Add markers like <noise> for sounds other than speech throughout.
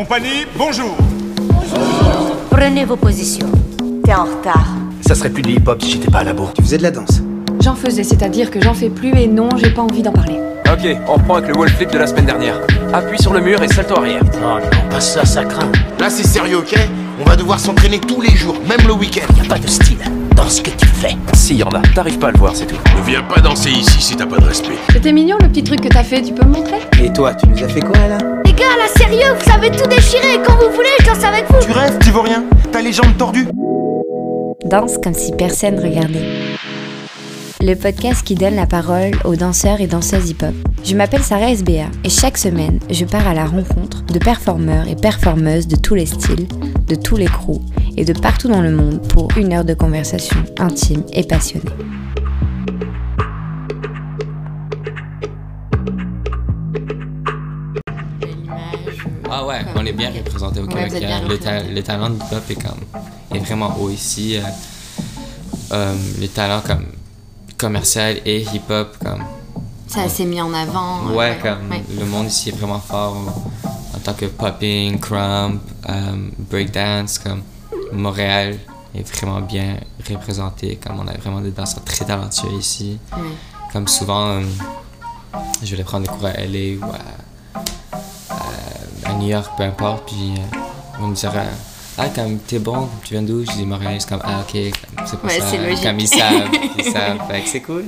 Compagnie, bonjour Prenez vos positions. T'es en retard. Ça serait plus du hip-hop si j'étais pas à la bourre. Tu faisais de la danse J'en faisais, c'est-à-dire que j'en fais plus et non, j'ai pas envie d'en parler. Ok, on reprend avec le wall flip de la semaine dernière. Appuie sur le mur et salto arrière. Oh non, pas ça, ça craint. Là, c'est sérieux, ok? On va devoir s'entraîner tous les jours, même le week-end. Y a pas de style dans ce que tu fais. Si, y en a. T'arrives pas à le voir, c'est tout. Ne viens pas danser ici si t'as pas de respect. C'était mignon le petit truc que t'as fait, tu peux me montrer? Et toi, tu nous as fait quoi là? Les gars, là, sérieux, vous savez tout déchirer. Quand vous voulez, je danse avec vous. Tu rêves, tu vois rien T'as les jambes tordues Danse comme si personne regardait. Le podcast qui donne la parole aux danseurs et danseuses hip-hop. Je m'appelle Sarah SBA et chaque semaine, je pars à la rencontre de performeurs et performeuses de tous les styles, de tous les crews et de partout dans le monde pour une heure de conversation intime et passionnée. Ah ouais, on est bien représenté au Québec. le, ta- le talent du hip-hop est, comme, est vraiment haut ici. euh, euh, les talents comme commercial et hip-hop, comme Ça s'est mis en avant. ouais, comme le monde ici est vraiment fort en, tant que popping, crump, euh, breakdance, comme Montréal est vraiment bien représenté, comme on a vraiment des danseurs très talentueux ici. Ouais. Comme souvent, euh, je vais prendre des cours à LA ou à, à- à New York, peu importe, puis euh, on me dira Ah, comme t'es bon, tu viens d'où? Je dis Montréal, c'est comme Ah, ok, c'est pas Ouais, ça. c'est logique. Comme ils savent, ils <laughs> savent. Fait que c'est cool.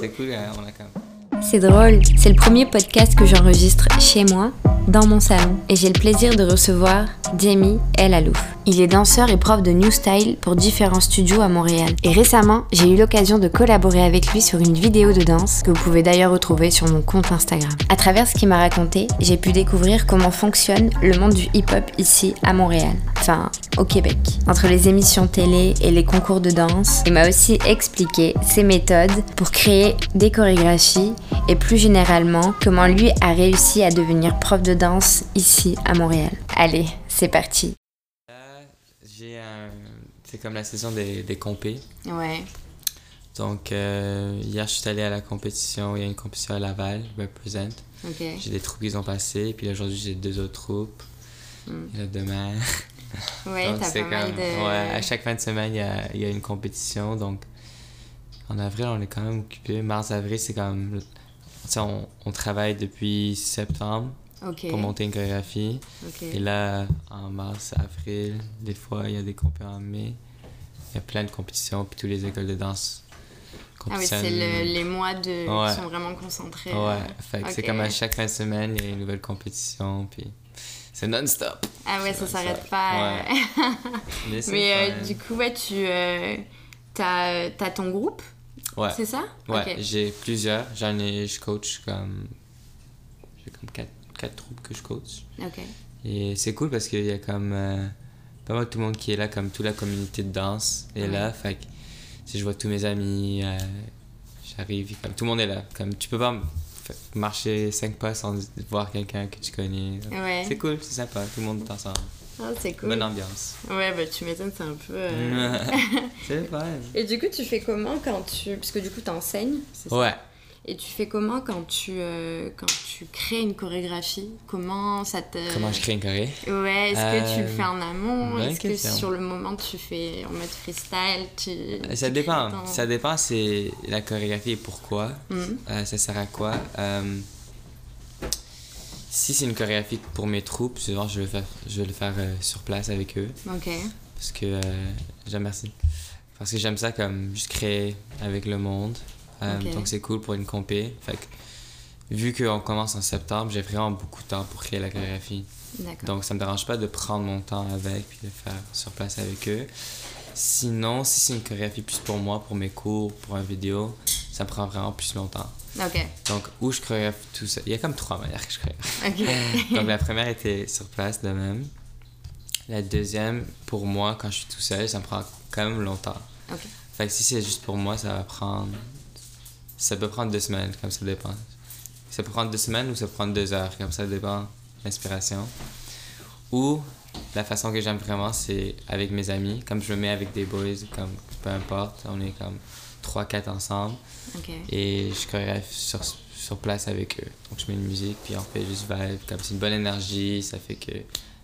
C'est cool, on a comme. C'est drôle, c'est le premier podcast que j'enregistre chez moi, dans mon salon, et j'ai le plaisir de recevoir Jamie El Alouf. Il est danseur et prof de New Style pour différents studios à Montréal. Et récemment, j'ai eu l'occasion de collaborer avec lui sur une vidéo de danse que vous pouvez d'ailleurs retrouver sur mon compte Instagram. À travers ce qu'il m'a raconté, j'ai pu découvrir comment fonctionne le monde du hip-hop ici à Montréal. Enfin, au Québec. Entre les émissions télé et les concours de danse, il m'a aussi expliqué ses méthodes pour créer des chorégraphies et plus généralement comment lui a réussi à devenir prof de danse ici à Montréal. Allez, c'est parti. Là, j'ai un. C'est comme la saison des, des compés. Ouais. Donc, euh, hier, je suis allé à la compétition. Il y a une compétition à Laval, Represent. Ok. J'ai des troupes qui ont passé. Puis aujourd'hui, j'ai deux autres troupes. Et là, demain. <laughs> Ouais, Donc, t'as c'est pas comme- de. Ouais, à chaque fin de semaine, il y y a une compétition. Donc, en avril, on est quand même occupé. Mars, avril, c'est comme. Tu sais, on, on travaille depuis septembre pour monter une chorégraphie. Et là, en mars, avril, des fois, il y a des compétitions en mai. Il y a plein de compétitions, puis toutes les écoles de danse Ah oui, c'est le- les mois de... Ouais. qui sont vraiment concentrés. Ouais, euh, fait que c'est comme à chaque fin de semaine, il y a une nouvelle compétition, puis c'est non-stop. Ah ouais, ça s'arrête pas. ouais. euh. <laughs> Mais, euh, du coup, ouais, tu euh, t'as t'as ton groupe, ouais. c'est ça? Ouais, j'ai plusieurs. J'en ai, je coach comme. J'ai comme quatre, quatre troupes que je coach. Ok. Et c'est cool parce qu'il y a comme. euh, pas mal tout le monde qui est là, comme toute la communauté de danse est là. Fait que si je vois tous mes amis, euh, j'arrive, comme tout le monde est là. Comme tu peux pas marcher cinq pas sans voir quelqu'un que tu connais. Ouais. C'est cool, c'est sympa, tout le monde est ensemble. Ah, c'est cool. Bonne ambiance. Ouais, bah tu m'étonnes, c'est un peu. euh, <laughs> <laughs> c'est le fun. Et du coup, tu fais comment quand tu. Parce que du coup, t'enseignes, c'est ça? Ouais. Et tu fais comment quand tu, euh, quand tu crées une chorégraphie? Comment ça te. Comment je crée une choré? Ouais, est-ce que tu le Euh, fais en amont bonne Est-ce que sur le moment tu fais en mode freestyle tu, Ça tu dépend. ton- Ça dépend, c'est la chorégraphie et pourquoi. Mhm. Euh, ça sert à quoi? Euh, Si c'est une chorégraphie pour mes troupes, souvent je vais le faire, je vais le faire euh, sur place avec eux. Ok. Parce que euh, j'aime merci. Parce que j'aime ça comme juste créer avec le monde. Euh. Donc c'est cool pour une compé. Fait que, vu qu'on commence en septembre, j'ai vraiment beaucoup de temps pour créer la chorégraphie. Donc ça me dérange pas de prendre mon temps avec puis de faire sur place avec eux. Sinon, si c'est une chorégraphie plus pour moi, pour mes cours, pour un vidéo, ça me prend vraiment plus longtemps. Ok. Donc, où je chorégraphie tout ça? Il y a comme trois manières que je chorégraphie. Ok. <laughs> Donc, la première était sur place de même. La deuxième, pour moi, quand je suis tout seul, ça me prend quand même longtemps. Ok. Fait que si c'est juste pour moi, ça va prendre. Ça peut prendre deux semaines, comme ça dépend. Ça peut prendre deux semaines ou ça peut prendre deux heures, comme ça dépend l'inspiration. Ou la façon que j'aime vraiment, c'est avec mes amis. Comme je me mets avec des boys, comme peu importe, on est comme 3-4 ensemble. Et je chorégraphie sur, sur place avec eux. Donc je mets une musique, puis on fait juste vibe. Comme c'est une bonne énergie, ça fait que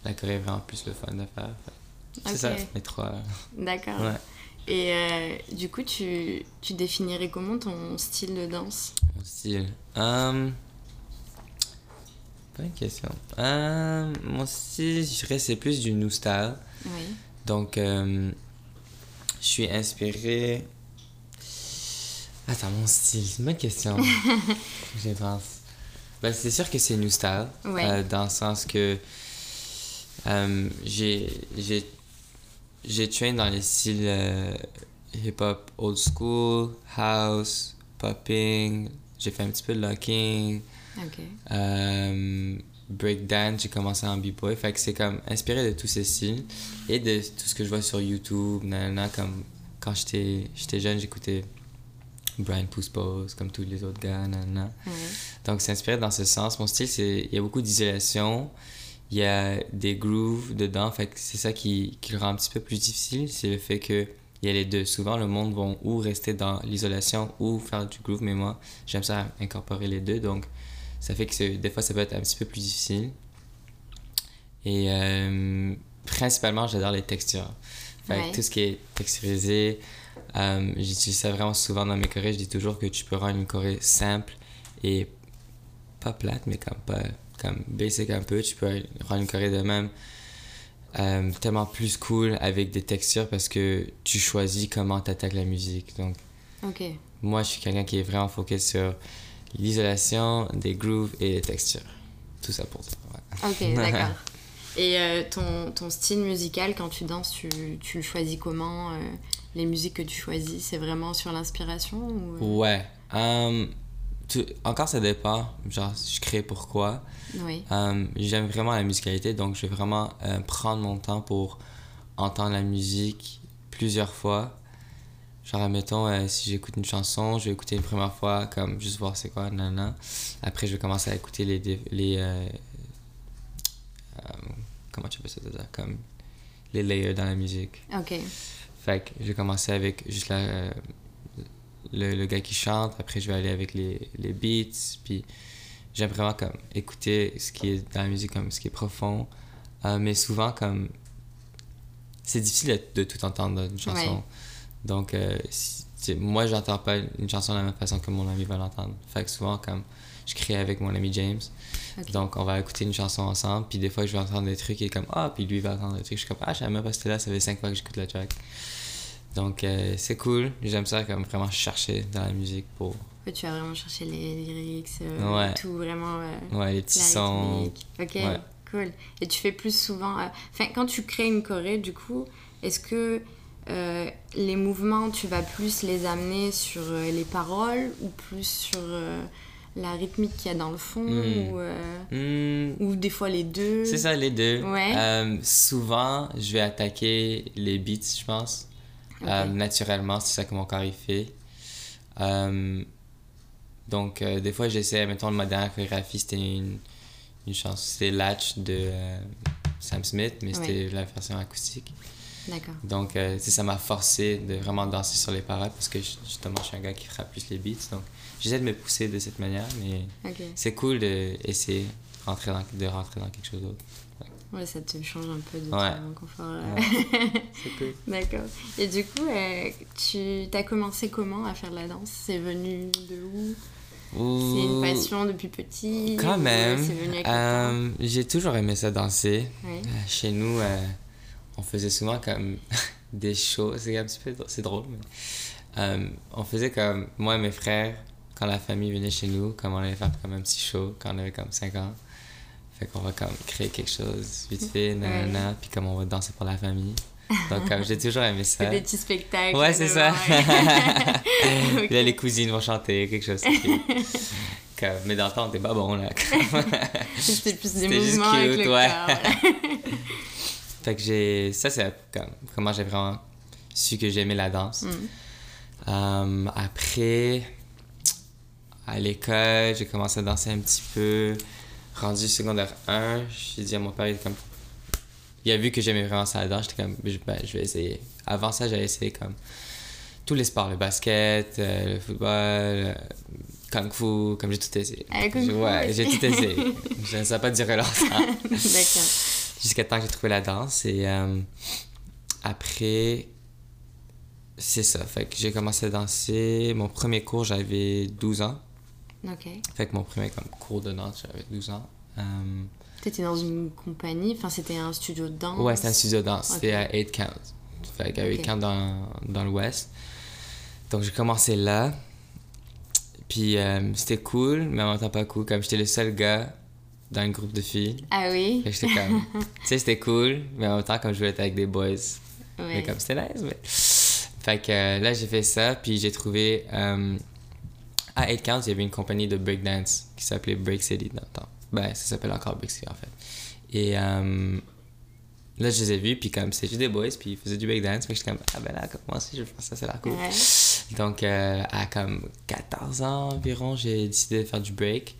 la choré est vraiment plus le fun de faire. C'est Ok. ça, mes trois. D'accord. Ouais. Et euh, du coup, tu, tu définirais comment ton style de danse? Mon style. Bonne question. Hum, mon style, je dirais, c'est plus du new style. Oui. Donc, euh, je suis inspiré. Attends, mon style, c'est une bonne question. <laughs> je pense. Ben, c'est sûr que c'est new style. Ouais. euh, dans le sens que euh, j'ai j'ai traîné dans les styles euh, hip-hop old school, house, popping. J'ai fait un petit peu de locking. Ok. Euh, breakdance, j'ai commencé en b-boy. Fait que c'est comme inspiré de tous ces styles et de tout ce que je vois sur YouTube. Nanana, comme quand j'étais jeune, j'écoutais Brian Pouce Pose, comme tous les autres gars. Nanana. Ouais. Donc c'est inspiré dans ce sens. Mon style, c'est il y a beaucoup d'isolation. Il y a des grooves dedans. Fait que c'est ça qui, qui le rend un petit peu plus difficile. C'est le fait que il y a les deux. Souvent, le monde va ou rester dans l'isolation ou faire du groove, mais moi, j'aime ça incorporer les deux. Donc, ça fait que des fois, ça peut être un petit peu plus difficile. Et euh, principalement, j'adore les textures. Fait que Ouais. tout ce qui est texturisé, euh, j'utilise ça vraiment souvent dans mes chorés. Je dis toujours que tu peux rendre une choré simple et pas plate, mais comme pas comme basic un peu. Tu peux rendre une choré de même euh, tellement plus cool avec des textures parce que tu choisis comment tu attaques la musique. Donc, moi, je suis quelqu'un qui est vraiment focus sur l'isolation, des grooves et les textures. Tout ça pour ça. ouais. Ok, <laughs> d'accord. Et euh, ton, ton style musical, quand tu danses, tu, tu le choisis comment euh, Les musiques que tu choisis, c'est vraiment sur l'inspiration ou... Ouais. euh, tout- encore, ça dépend. Genre, je crée pourquoi. Oui. Euh, J'aime vraiment la musicalité, donc je vais vraiment euh, prendre mon temps pour entendre la musique plusieurs fois. Genre, admettons, euh, si j'écoute une chanson, je vais écouter une première fois, comme juste voir c'est quoi, nanana. Après, je vais commencer à écouter les. les comment tu peux ça déjà? Comme les layers dans la musique. Ok. Fait que j'ai commencé avec juste la, le, le gars qui chante, après je vais aller avec les, les beats, puis j'aime vraiment comme écouter ce qui est dans la musique, comme ce qui est profond. Euh, mais souvent, comme c'est difficile de, de tout entendre dans une chanson. Ouais. Donc, euh, si- moi, j'entends pas une chanson de la même façon que mon ami va l'entendre. Fait que souvent, comme je crée avec mon ami James, donc on va écouter une chanson ensemble, puis des fois, je vais entendre des trucs et comme ah, puis lui va entendre des trucs. Je suis comme ah, je savais même pas que c'était là, ça fait cinq fois que j'écoute la track. Donc, euh, c'est cool. J'aime ça, comme vraiment chercher dans la musique pour Ouais, Tu vas vraiment chercher les lyrics, euh, Ouais. tout vraiment. euh, ouais, les petits sons. Ok, Ouais. cool. Et tu fais plus souvent. euh, Enfin, quand tu crées une choré, du coup, est-ce que les mouvements, tu vas plus les amener sur les paroles ou plus sur la rythmique qu'il y a dans le fond Hmm. ou, euh, Hmm, ou des fois les deux? C'est ça, les deux. Ouais. Euh, souvent, je vais attaquer les beats, je pense. Euh, naturellement, c'est ça que mon corps il fait. Euh, donc, euh, des fois, j'essaie, mettons, ma dernière chorégraphie, c'était une, une chanson, c'était Latch de Sam Smith, mais c'était la version acoustique. D'accord. Donc, ça m'a forcé de vraiment danser sur les paroles parce que justement, je suis un gars qui frappe plus les beats. Donc, j'essaie de me pousser de cette manière, mais c'est cool d'essayer de de rentrer dans quelque chose d'autre. Ouais, ça te change un peu de Ouais. ton confort. Ouais. <laughs> C'est cool. D'accord. Et du coup, euh, tu as commencé comment à faire de la danse? C'est venu de où? C'est une passion depuis petit? Quand ou, même. C'est venu avec le temps? Euh, J'ai toujours aimé ça danser. Ouais. Euh, Chez nous, euh, on faisait souvent comme <laughs> des shows. C'est un petit peu c'est drôle, mais euh, on faisait comme moi et mes frères quand la famille venait chez nous, comme on allait faire comme un petit show quand on avait comme 5 ans. Fait qu'on va comme créer quelque chose vite fait, nanana, puis comme on va danser pour la famille. <laughs> Donc comme j'ai toujours aimé ça. C'est des petits spectacles. Ouais, c'est ça. <laughs> <laughs> Puis là, les cousines vont chanter, quelque chose. cute. Comme- mais dans le temps, on était pas bon, là. C'était plus des C'était juste mouvements avec cute, le ouais. corps. Fait que j'ai. Ça, c'est comme, comment j'ai vraiment su que j'aimais la danse. Mm. Euh, après, à l'école, j'ai commencé à danser un petit peu. Rendu secondaire 1, j'ai dit à mon père, il, comme, il a vu que j'aimais vraiment ça la danse. J'étais comme, ben, je vais essayer. Avant ça, j'avais essayé comme tous les sports, le basket, euh, le football, euh, kung fu, comme j'ai tout essayé. Ah, ouais, j'ai tout essayé. Je- ça n'a pas duré longtemps. D'accord. Jusqu'à temps que j'ai trouvé la danse. Et euh, après, c'est ça. Fait que j'ai commencé à danser. Mon premier cours, j'avais 12 ans. Ok. Fait que mon premier comme, cours de danse, j'avais 12 ans. Euh, T'étais dans une compagnie, enfin c'était un studio de danse? ouais, c'était un studio de danse. C'était à 8 Count. Fait qu'à 8 Ok. Count dans, dans l'ouest. Donc j'ai commencé là. Puis euh, c'était cool, mais en même temps pas cool. Comme j'étais le seul gars dans un groupe de filles. Ah oui? J'étais comme. <laughs> tu sais, c'était cool, mais en même temps, comme je voulais être avec des boys. Mais Ouais. comme c'était nice, mais. Fait que euh, là, j'ai fait ça, puis j'ai trouvé. À 8 Counts, il y avait une compagnie de breakdance qui s'appelait Break City dans le temps. Ben, ça s'appelle encore Break City en fait. Et euh, là, je les ai vus, puis comme c'est juste des boys, puis ils faisaient du breakdance. Que j'étais comme, ah ben là, moi aussi, je veux faire ça, c'est l'air cool. Ouais. Donc, euh, à comme 14 ans environ, j'ai décidé de faire du break.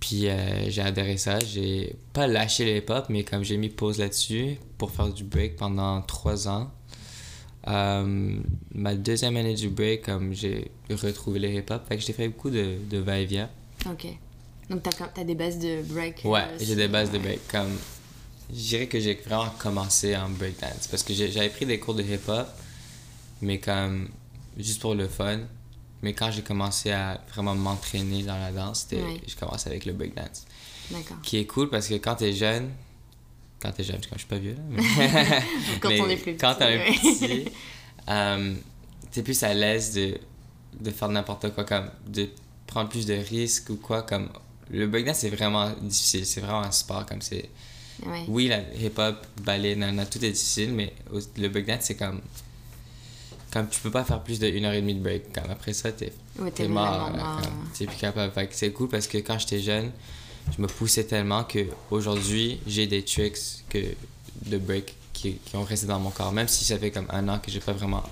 Puis euh, j'ai adoré ça. J'ai pas lâché le hip-hop, mais comme j'ai mis pause là-dessus pour faire du break pendant 3 ans. Euh, ma deuxième année du break, comme j'ai retrouvé le hip-hop, fait que j'ai fait beaucoup de, de va-et-vient. Ok. Donc t'as, t'as des bases de break Ouais, euh, j'ai des bases de break. Comme, je dirais que j'ai vraiment commencé en breakdance parce que j'avais pris des cours de hip-hop, mais comme juste pour le fun. Mais quand j'ai commencé à vraiment m'entraîner dans la danse, Ouais. je commençais avec le breakdance. D'accord. Qui est cool parce que quand t'es jeune, quand t'es jeune, parce que je suis pas vieux là, mais, <laughs> Quand mais on est plus quand petit, t'es un ouais. petit, euh, t'es plus à l'aise de, de faire n'importe quoi, comme de prendre plus de risques ou quoi. Comme le breakdance, c'est vraiment difficile, c'est vraiment un sport. Comme c'est, Ouais. oui, la hip-hop, ballet, nanana, tout est difficile, mais le breakdance, c'est comme. Comme tu peux pas faire plus d'une heure et demie de break. Comme après ça, t'es Ouais, t'es t'es mort. là, comme, T'es plus capable. C'est cool parce que quand j'étais jeune, je me poussais tellement que aujourd'hui j'ai des tricks que, de break qui, qui ont resté dans mon corps. Même si ça fait comme un an que j'ai pas vraiment.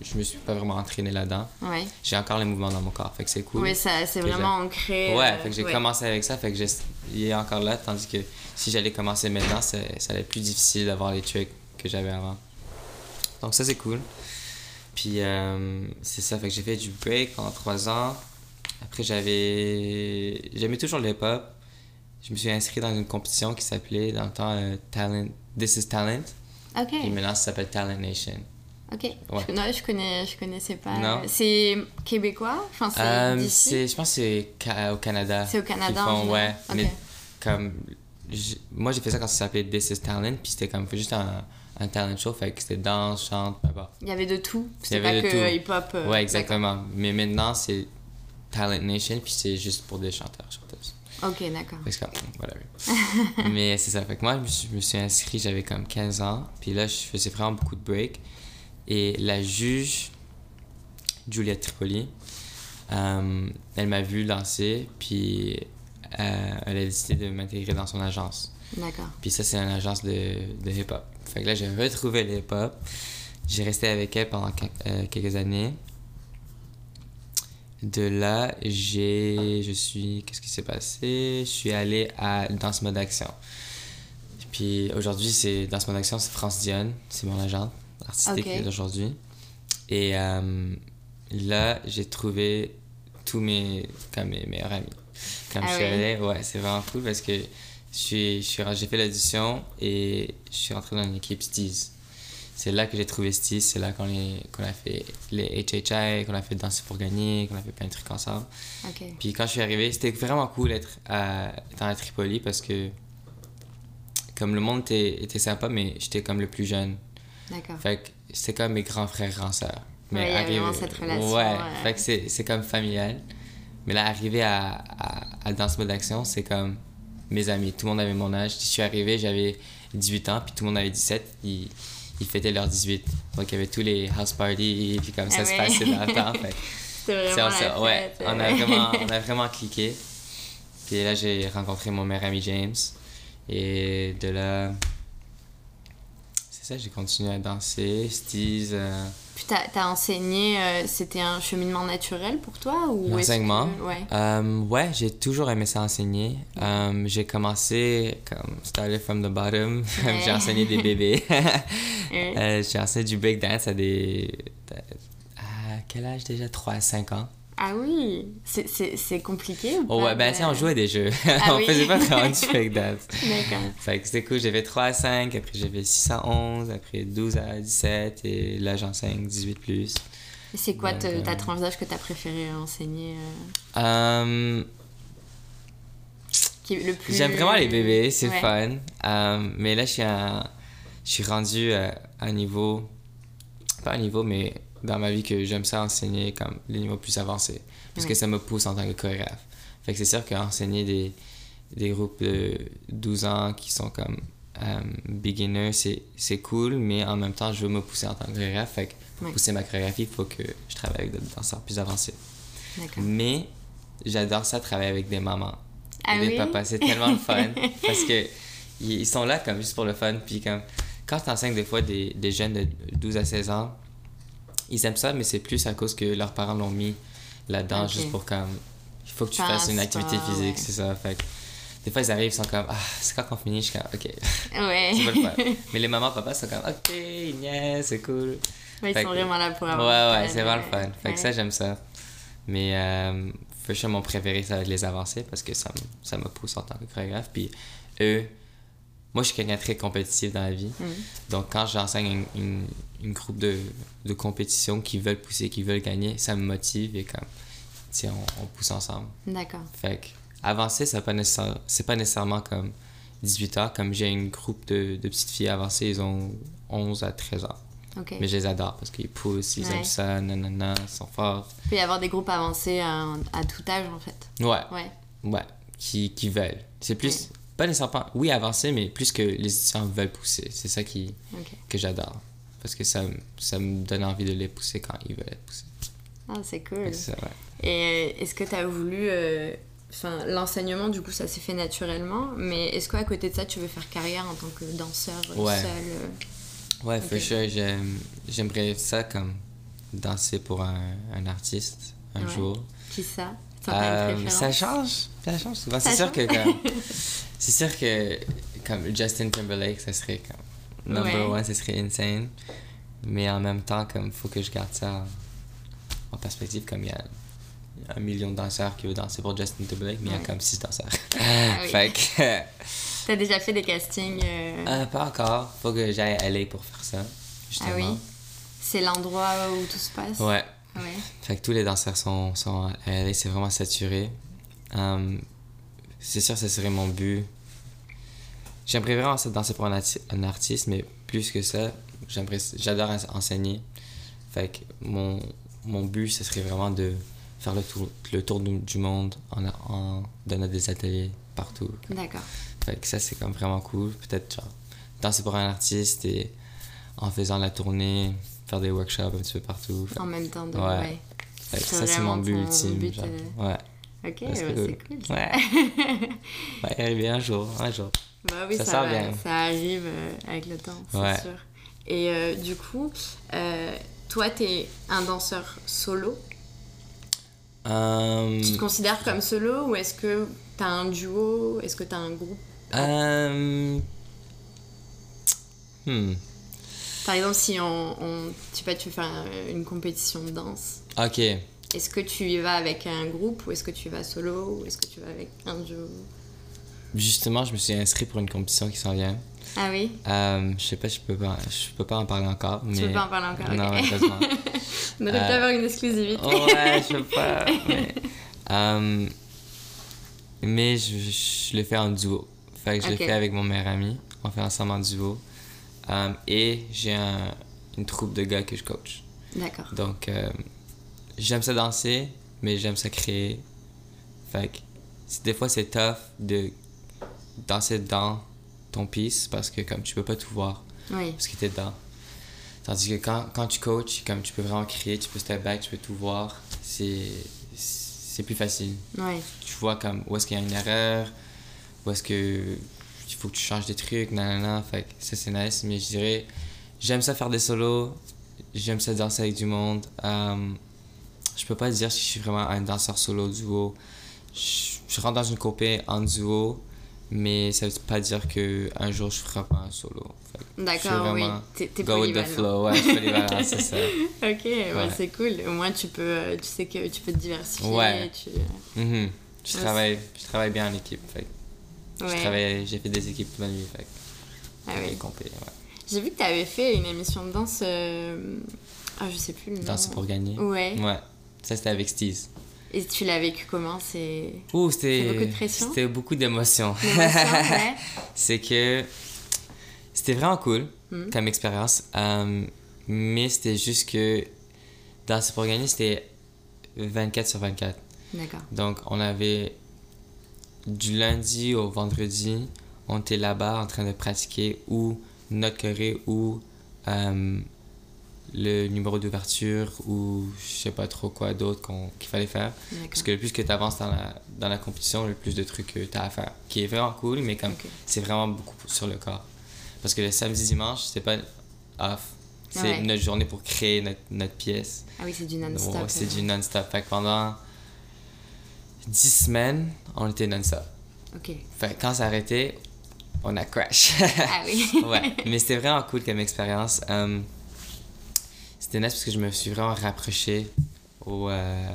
Je me suis pas vraiment entraîné là-dedans. Ouais. J'ai encore les mouvements dans mon corps. Fait que c'est cool. Ouais, ça, c'est vraiment ancré. Ouais, euh, fait que j'ai ouais. commencé avec ça, fait que il est encore là, tandis que si j'allais commencer maintenant, ça, ça allait être plus difficile d'avoir les tricks que j'avais avant. Donc ça, c'est cool. Puis euh, c'est ça, fait que j'ai fait du break pendant trois ans. Après, j'avais... J'aimais toujours le hip-hop. Je me suis inscrit dans une compétition qui s'appelait, dans le temps, euh, Talent... This is Talent. Ok. Et maintenant, ça s'appelle Talent Nation. Ok. Ouais. Je, non, je connais, je connaissais pas. Non? C'est québécois? Enfin, c'est Euh, d'ici? je pense que c'est ca- au Canada. C'est au Canada, qu'ils en font, ouais. Mais comme. Moi, j'ai fait ça quand ça s'appelait This is Talent, puis c'était comme juste un, un talent show, fait que c'était danse, chante, peu importe. Il y avait de tout. C'était pas que hip-hop. euh, ouais, exactement. Mais maintenant, c'est Talent Nation, puis c'est juste pour des chanteurs, chanteuses. Ok, d'accord. Fait que whatever. <laughs> Mais c'est ça. Fait que moi, je me suis, inscrit, j'avais comme 15 ans. Puis là, je faisais vraiment beaucoup de break. Et la juge, Juliette Tripoli, euh, elle m'a vu danser. Puis euh, elle a décidé de m'intégrer dans son agence. D'accord. Puis ça, c'est une agence de, de hip-hop. Fait que là, j'ai retrouvé le hip-hop. J'ai resté avec elle pendant euh, quelques années. De là, j'ai, je suis, qu'est-ce qui s'est passé? Je suis allé à Danse Mode Action. Puis aujourd'hui, c'est Danse Mode Action, c'est France Dionne, c'est mon agent artistique Ok. d'aujourd'hui. Et euh, là, j'ai trouvé tous mes, comme mes meilleurs amis. Comme Ah je suis oui? allé, ouais, c'est vraiment cool parce que je suis, je suis, j'ai fait l'audition et je suis rentré dans une équipe Steez. C'est là que j'ai trouvé Steez, c'est là qu'on qu'on a fait les HHI, qu'on a fait Danser pour gagner, qu'on a fait plein de trucs ensemble. Puis quand je suis arrivé, c'était vraiment cool d'être dans la Tripoli parce que comme le monde était, était sympa, mais j'étais comme le plus jeune. D'accord. Fait que c'était comme mes grands frères, grands sœurs. Ouais, il y avait arrivé- vraiment cette relation, Ouais, ouais. fait que c'est, c'est comme familial. Mais là, arrivé à, à, à Danse Mode Action, c'est comme mes amis. Tout le monde avait mon âge. Je suis arrivé, j'avais 18 ans, puis tout le monde avait 17. Ils, ils fêtaient leurs 18. Donc il y avait tous les house parties, puis comme ça Ah se ouais. passait dans le temps. <laughs> Fait vraiment on ouais, on euh. a vraiment, <laughs> on a vraiment cliqué. Puis là, j'ai rencontré mon meilleur ami James. Et de là, c'est ça, j'ai continué à danser, Steez, euh, Puis t'as, enseigné, euh, c'était un cheminement naturel pour toi ou l'enseignement. que- Ouais. Euh, ouais, j'ai toujours aimé ça enseigner. Euh, j'ai commencé comme started from the bottom. Ouais. <laughs> j'ai enseigné des bébés. <laughs> J'ai enseigné du breakdance à des. À quel âge déjà? 3 à 5 ans. Ah oui, c'est- compliqué ou Oh pas? ouais, ben sais, on jouait des jeux. Ah <laughs> on oui. faisait pas vraiment du <laughs> fake dance. D'accord. Fait que c'était cool, j'avais 3 à 5, après j'avais 6 à 11, après 12 à 17, et là j'enseigne 18 plus. C'est quoi Donc, ta euh, tranche d'âge que tu as préféré enseigner euh, Euh, qui est le plus... J'aime vraiment les bébés, c'est Ouais. fun. Euh, mais là, je suis, à- je suis rendu à à un niveau, pas un niveau, mais dans ma vie que j'aime ça enseigner comme les niveaux plus avancés. Parce que Ouais. ça me pousse en tant que chorégraphe. Fait que c'est sûr qu'enseigner des, des groupes de 12 ans qui sont comme euh, beginners, c'est, cool, mais en même temps, je veux me pousser en tant que chorégraphe. Fait que pour Ouais. pousser ma chorégraphie, il faut que je travaille avec des danseurs plus avancés. Mais j'adore ça travailler avec des mamans Ah et des oui? papas. C'est tellement le fun <laughs> parce que ils sont là comme juste pour le fun. Puis comme quand tu enseignes des fois des, des jeunes de 12 à 16 ans, ils aiment ça, mais c'est plus à cause que leurs parents l'ont mis là-dedans juste pour comme il faut que tu fasses une activité physique, ouais. c'est ça. Fait des fois ils arrivent, ils sont comme ah c'est quand qu'on finit, je suis comme ok Ouais. <laughs> c'est pas le. <laughs> Mais les mamans papas sont comme ok yes c'est cool. Ouais, ils Fait sont que- vraiment là pour avoir Ouais, ouais, c'est vraiment le fun. Fait que ça, j'aime ça. Mais, euh, for sure, mon préféré, ça va être les avancer parce que ça ça me pousse en tant que chorégraphe. Puis, eux, moi, je suis quelqu'un de très compétitif dans la vie. Mhm. Donc, quand j'enseigne une, une, une groupe de, de compétition qui veulent pousser, qui veulent gagner, ça me motive et comme, tu on, on pousse ensemble. D'accord. Fait que, avancer, ça pas nécessaire- c'est pas nécessairement comme 18 ans. Comme j'ai une groupe de, de petites filles avancées, ils ont 11 à 13 ans. Ok. Mais je les adore parce qu'ils poussent, ils Ouais. aiment ça, nanana, ils sont forts. Il peut y avoir des groupes avancés à, à tout âge en fait. Ouais, Ouais. ouais, qui, qui veulent. C'est plus, Ouais. Pas nécessairement, oui, avancer, mais plus que les étudiants veulent pousser. C'est ça qui, que j'adore. Parce que ça, me- ça me donne envie de les pousser quand ils veulent être poussés. Ah, c'est cool. Ça, ouais. Et euh, est-ce que tu as voulu. euh, Enfin, l'enseignement, du coup, ça s'est fait naturellement. Mais est-ce qu'à côté de ça, tu veux faire carrière en tant que danseur Ouais. seul euh, Ouais, for Ok. sure, j'aime- j'aimerais ça comme danser pour un, un artiste un Ouais. jour. Qui ça? Euh, ça change, ça change souvent. C'est sûr que comme, c'est sûr que comme Justin Timberlake, ça serait comme number Ouais. one, ça serait insane. Mais en même temps, comme faut que je garde ça en, perspective, comme il y a un million de danseurs qui veulent danser pour Justin Timberlake, mais il y a comme six danseurs. <laughs> Ah oui. fait que <laughs> T'as déjà fait des castings euh, euh, pas encore. Faut que j'aille à LA pour faire ça. Justement. Ah oui? C'est l'endroit où tout se passe? Ouais. Ouais. Fait que tous les danseurs sont, sont à LA, c'est vraiment saturé. Hum, c'est sûr, ce serait mon but. J'aimerais vraiment ça danser pour un, arti- un artiste, mais plus que ça, j'adore ens- enseigner. Fait que mon, mon but, ce serait vraiment de faire le tour, le tour du, du monde en, en donnant des ateliers partout. D'accord. Fait que ça, c'est comme vraiment cool. Peut-être genre danser pour un artiste et en faisant la tournée, faire des workshops un petit peu partout. En même temps de. Ouais. Ça, c'est mon but ultime. but, genre. euh, Ouais. Ok, bah, c'est cool. Ouais. <laughs> arriver un jour, un jour. Bah oui, Ça ça, va- bien. ça arrive euh, avec le temps, c'est Ouais. sûr. Et euh, du coup, euh, toi, t'es un danseur solo? Euh, Tu te considères comme solo ou est-ce que t'as un duo? Est-ce que t'as un groupe? Euh, hmm. Par exemple, si on, on je sais pas, tu veux faire un- une compétition de danse, Ok. est-ce que tu y vas avec un groupe ou est-ce que tu y vas solo ou est-ce que tu vas avec un duo? Justement, je me suis inscrit pour une compétition qui s'en vient. Ah oui? Euh, je sais pas, je peux pas, je peux pas en parler encore. Mais... Tu peux pas en parler encore. Non, malheureusement. <laughs> On aurait pu Euh, avoir une exclusivité. ouais, je peux pas. Mais, <laughs> Euh, mais je, je le fais en duo. Fait que je Ok. le fais avec mon meilleur ami. On fait ensemble en duo. Euh, et j'ai un- une troupe de gars que je coach. D'accord. Donc, euh, j'aime ça danser, mais j'aime ça créer. Fait que des fois, c'est tough de danser dans ton piece parce que comme tu peux pas tout voir Oui. parce que t'es dedans. Tandis que quand, quand tu coaches, comme tu peux vraiment créer, tu peux step back, tu peux tout voir, c'est c'est plus facile. Oui. Tu vois comme où est-ce qu'il y a une erreur, où est-ce que faut que tu changes des trucs, nanana. Fait ça c'est nice, mais je dirais, j'aime ça faire des solos, j'aime ça danser avec du monde. Euh, je peux pas dire si je suis vraiment un danseur solo duo. Je, je rentre dans une copée en duo, mais ça veut pas dire que un jour je ferai pas un solo. D'accord, oui. T'es Go with the flow, ouais, je c'est ça. <laughs> Ok, ouais, Ouais. c'est cool. Au moins, tu peux, euh, tu sais que tu peux te diversifier. Ouais. Tu... Mhm. Je, Ouais, travaille, je travaille bien en équipe. Fait Ouais. J'ai fait des équipes ma vie. Fait Ah j'ai oui. ouais. J'ai vu que tu avais fait une émission de danse. euh, Ah, je sais plus le nom. Danse pour gagner. Ouais. Ouais. Ça, c'était avec Steez. Et tu l'as vécu comment? C'est. Beaucoup de pression? C'était beaucoup d'émotions. Ouais. <laughs> c'est que c'était vraiment cool Mhm. comme expérience. euh, mais c'était juste que Danse pour gagner, c'était 24 sur 24. D'accord. Donc, on avait du lundi au vendredi, on était là-bas en train de pratiquer ou notre choré ou euh, le numéro d'ouverture ou je sais pas trop quoi d'autre qu'il fallait faire. Parce que le plus que tu avances dans la, dans la compétition, le plus de trucs que tu as à faire. Qui est vraiment cool, mais comme c'est vraiment beaucoup sur le corps. Parce que le samedi, dimanche, c'est pas off. C'est Ouais. notre journée pour créer notre, notre pièce. Ah oui, c'est du non-stop. C'est du non-stop. Fait que pendant 10 semaines, on était non-stop. Ok. Fait quand ça arrêtait, on a crash. Ah oui. <laughs> ouais, mais c'était vraiment cool comme expérience. Euh, c'était nice parce que je me suis vraiment rapproché au, euh,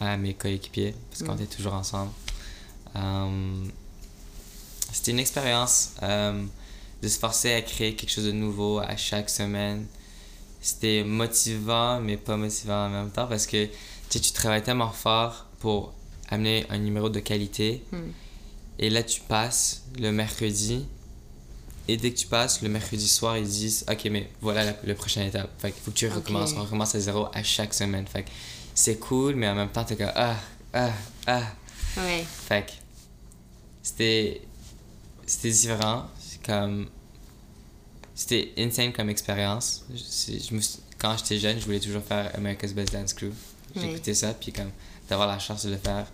à mes coéquipiers parce qu'on Mm. était toujours ensemble. Euh, c'était une expérience de se forcer à créer quelque chose de nouveau à chaque semaine. C'était motivant, mais pas motivant en même temps parce que tu sais, tu travailles tellement fort pour amener un numéro de qualité. Mm. Et là, tu passes le mercredi. Et dès que tu passes, le mercredi soir, ils disent Ok, mais voilà la, la prochaine étape. Fait qu'il faut que tu Ok. recommences. On recommence à zéro à chaque semaine. Fait que c'est cool, mais en même temps, t'es comme Ah, ah, ah. Ouais. Fait que c'était. C'était différent. C'est comme. C'était insane comme expérience. Je me suis- quand j'étais jeune, je voulais toujours faire America's Best Dance Crew. J'écoutais ça, puis comme d'avoir la chance de le faire.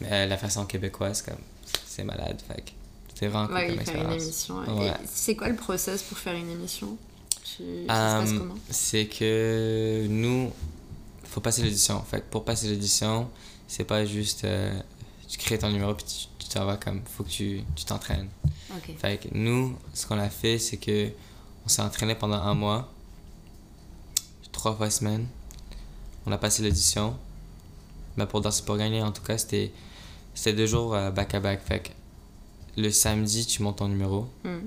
Mais euh, la façon québécoise, comme c'est malade. Fait c'était vraiment cool Ouais, comme oui, faire une émission. Ouais. C'est quoi le process pour faire une émission? Tu... Euh, c'est que nous, faut passer l'audition. Fait que pour passer l'audition, c'est pas juste euh, tu crées ton numéro puis tu tu t'en vas comme faut que tu tu t'entraînes. Ok. Fait que nous, ce qu'on a fait, c'est que on s'est entraîné pendant un mois, trois fois semaine. On a passé l'audition. Mais pour Danser pour gagner, en tout cas, c'était c'était deux jours euh, back le samedi, tu montes ton numéro. Mm.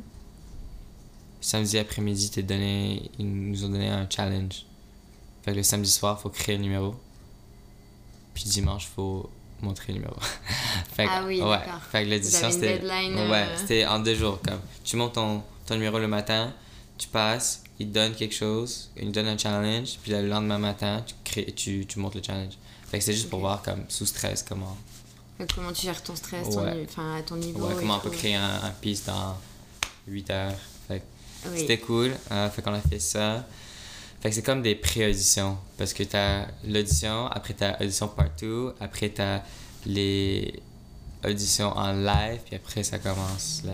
Samedi après-midi, t'es donné, ils nous ont donné un challenge. Fait que le samedi soir, faut créer le numéro. Puis dimanche, faut montrer le numéro. <laughs> fait que, Ah oui, ouais. Fait que une c'était. Ouais, euh, c'était en deux jours. Comme, tu montes ton, ton numéro le matin, tu passes, ils te donnent quelque chose, ils te donnent un challenge, puis le lendemain matin, tu, crées, tu, tu montes le challenge. Fait que c'est juste pour voir, comme, sous stress, comment, Comment tu gères ton stress, Ouais. enfin, à ton niveau ouais, comment on peut créer un, un piece dans 8 heures. Fait que Oui. c'était cool. Euh, fait qu'on a fait ça. Fait que c'est comme des pré-auditions. Parce que t'as l'audition, après t'as audition partout, après t'as les auditions en live, puis après ça commence la,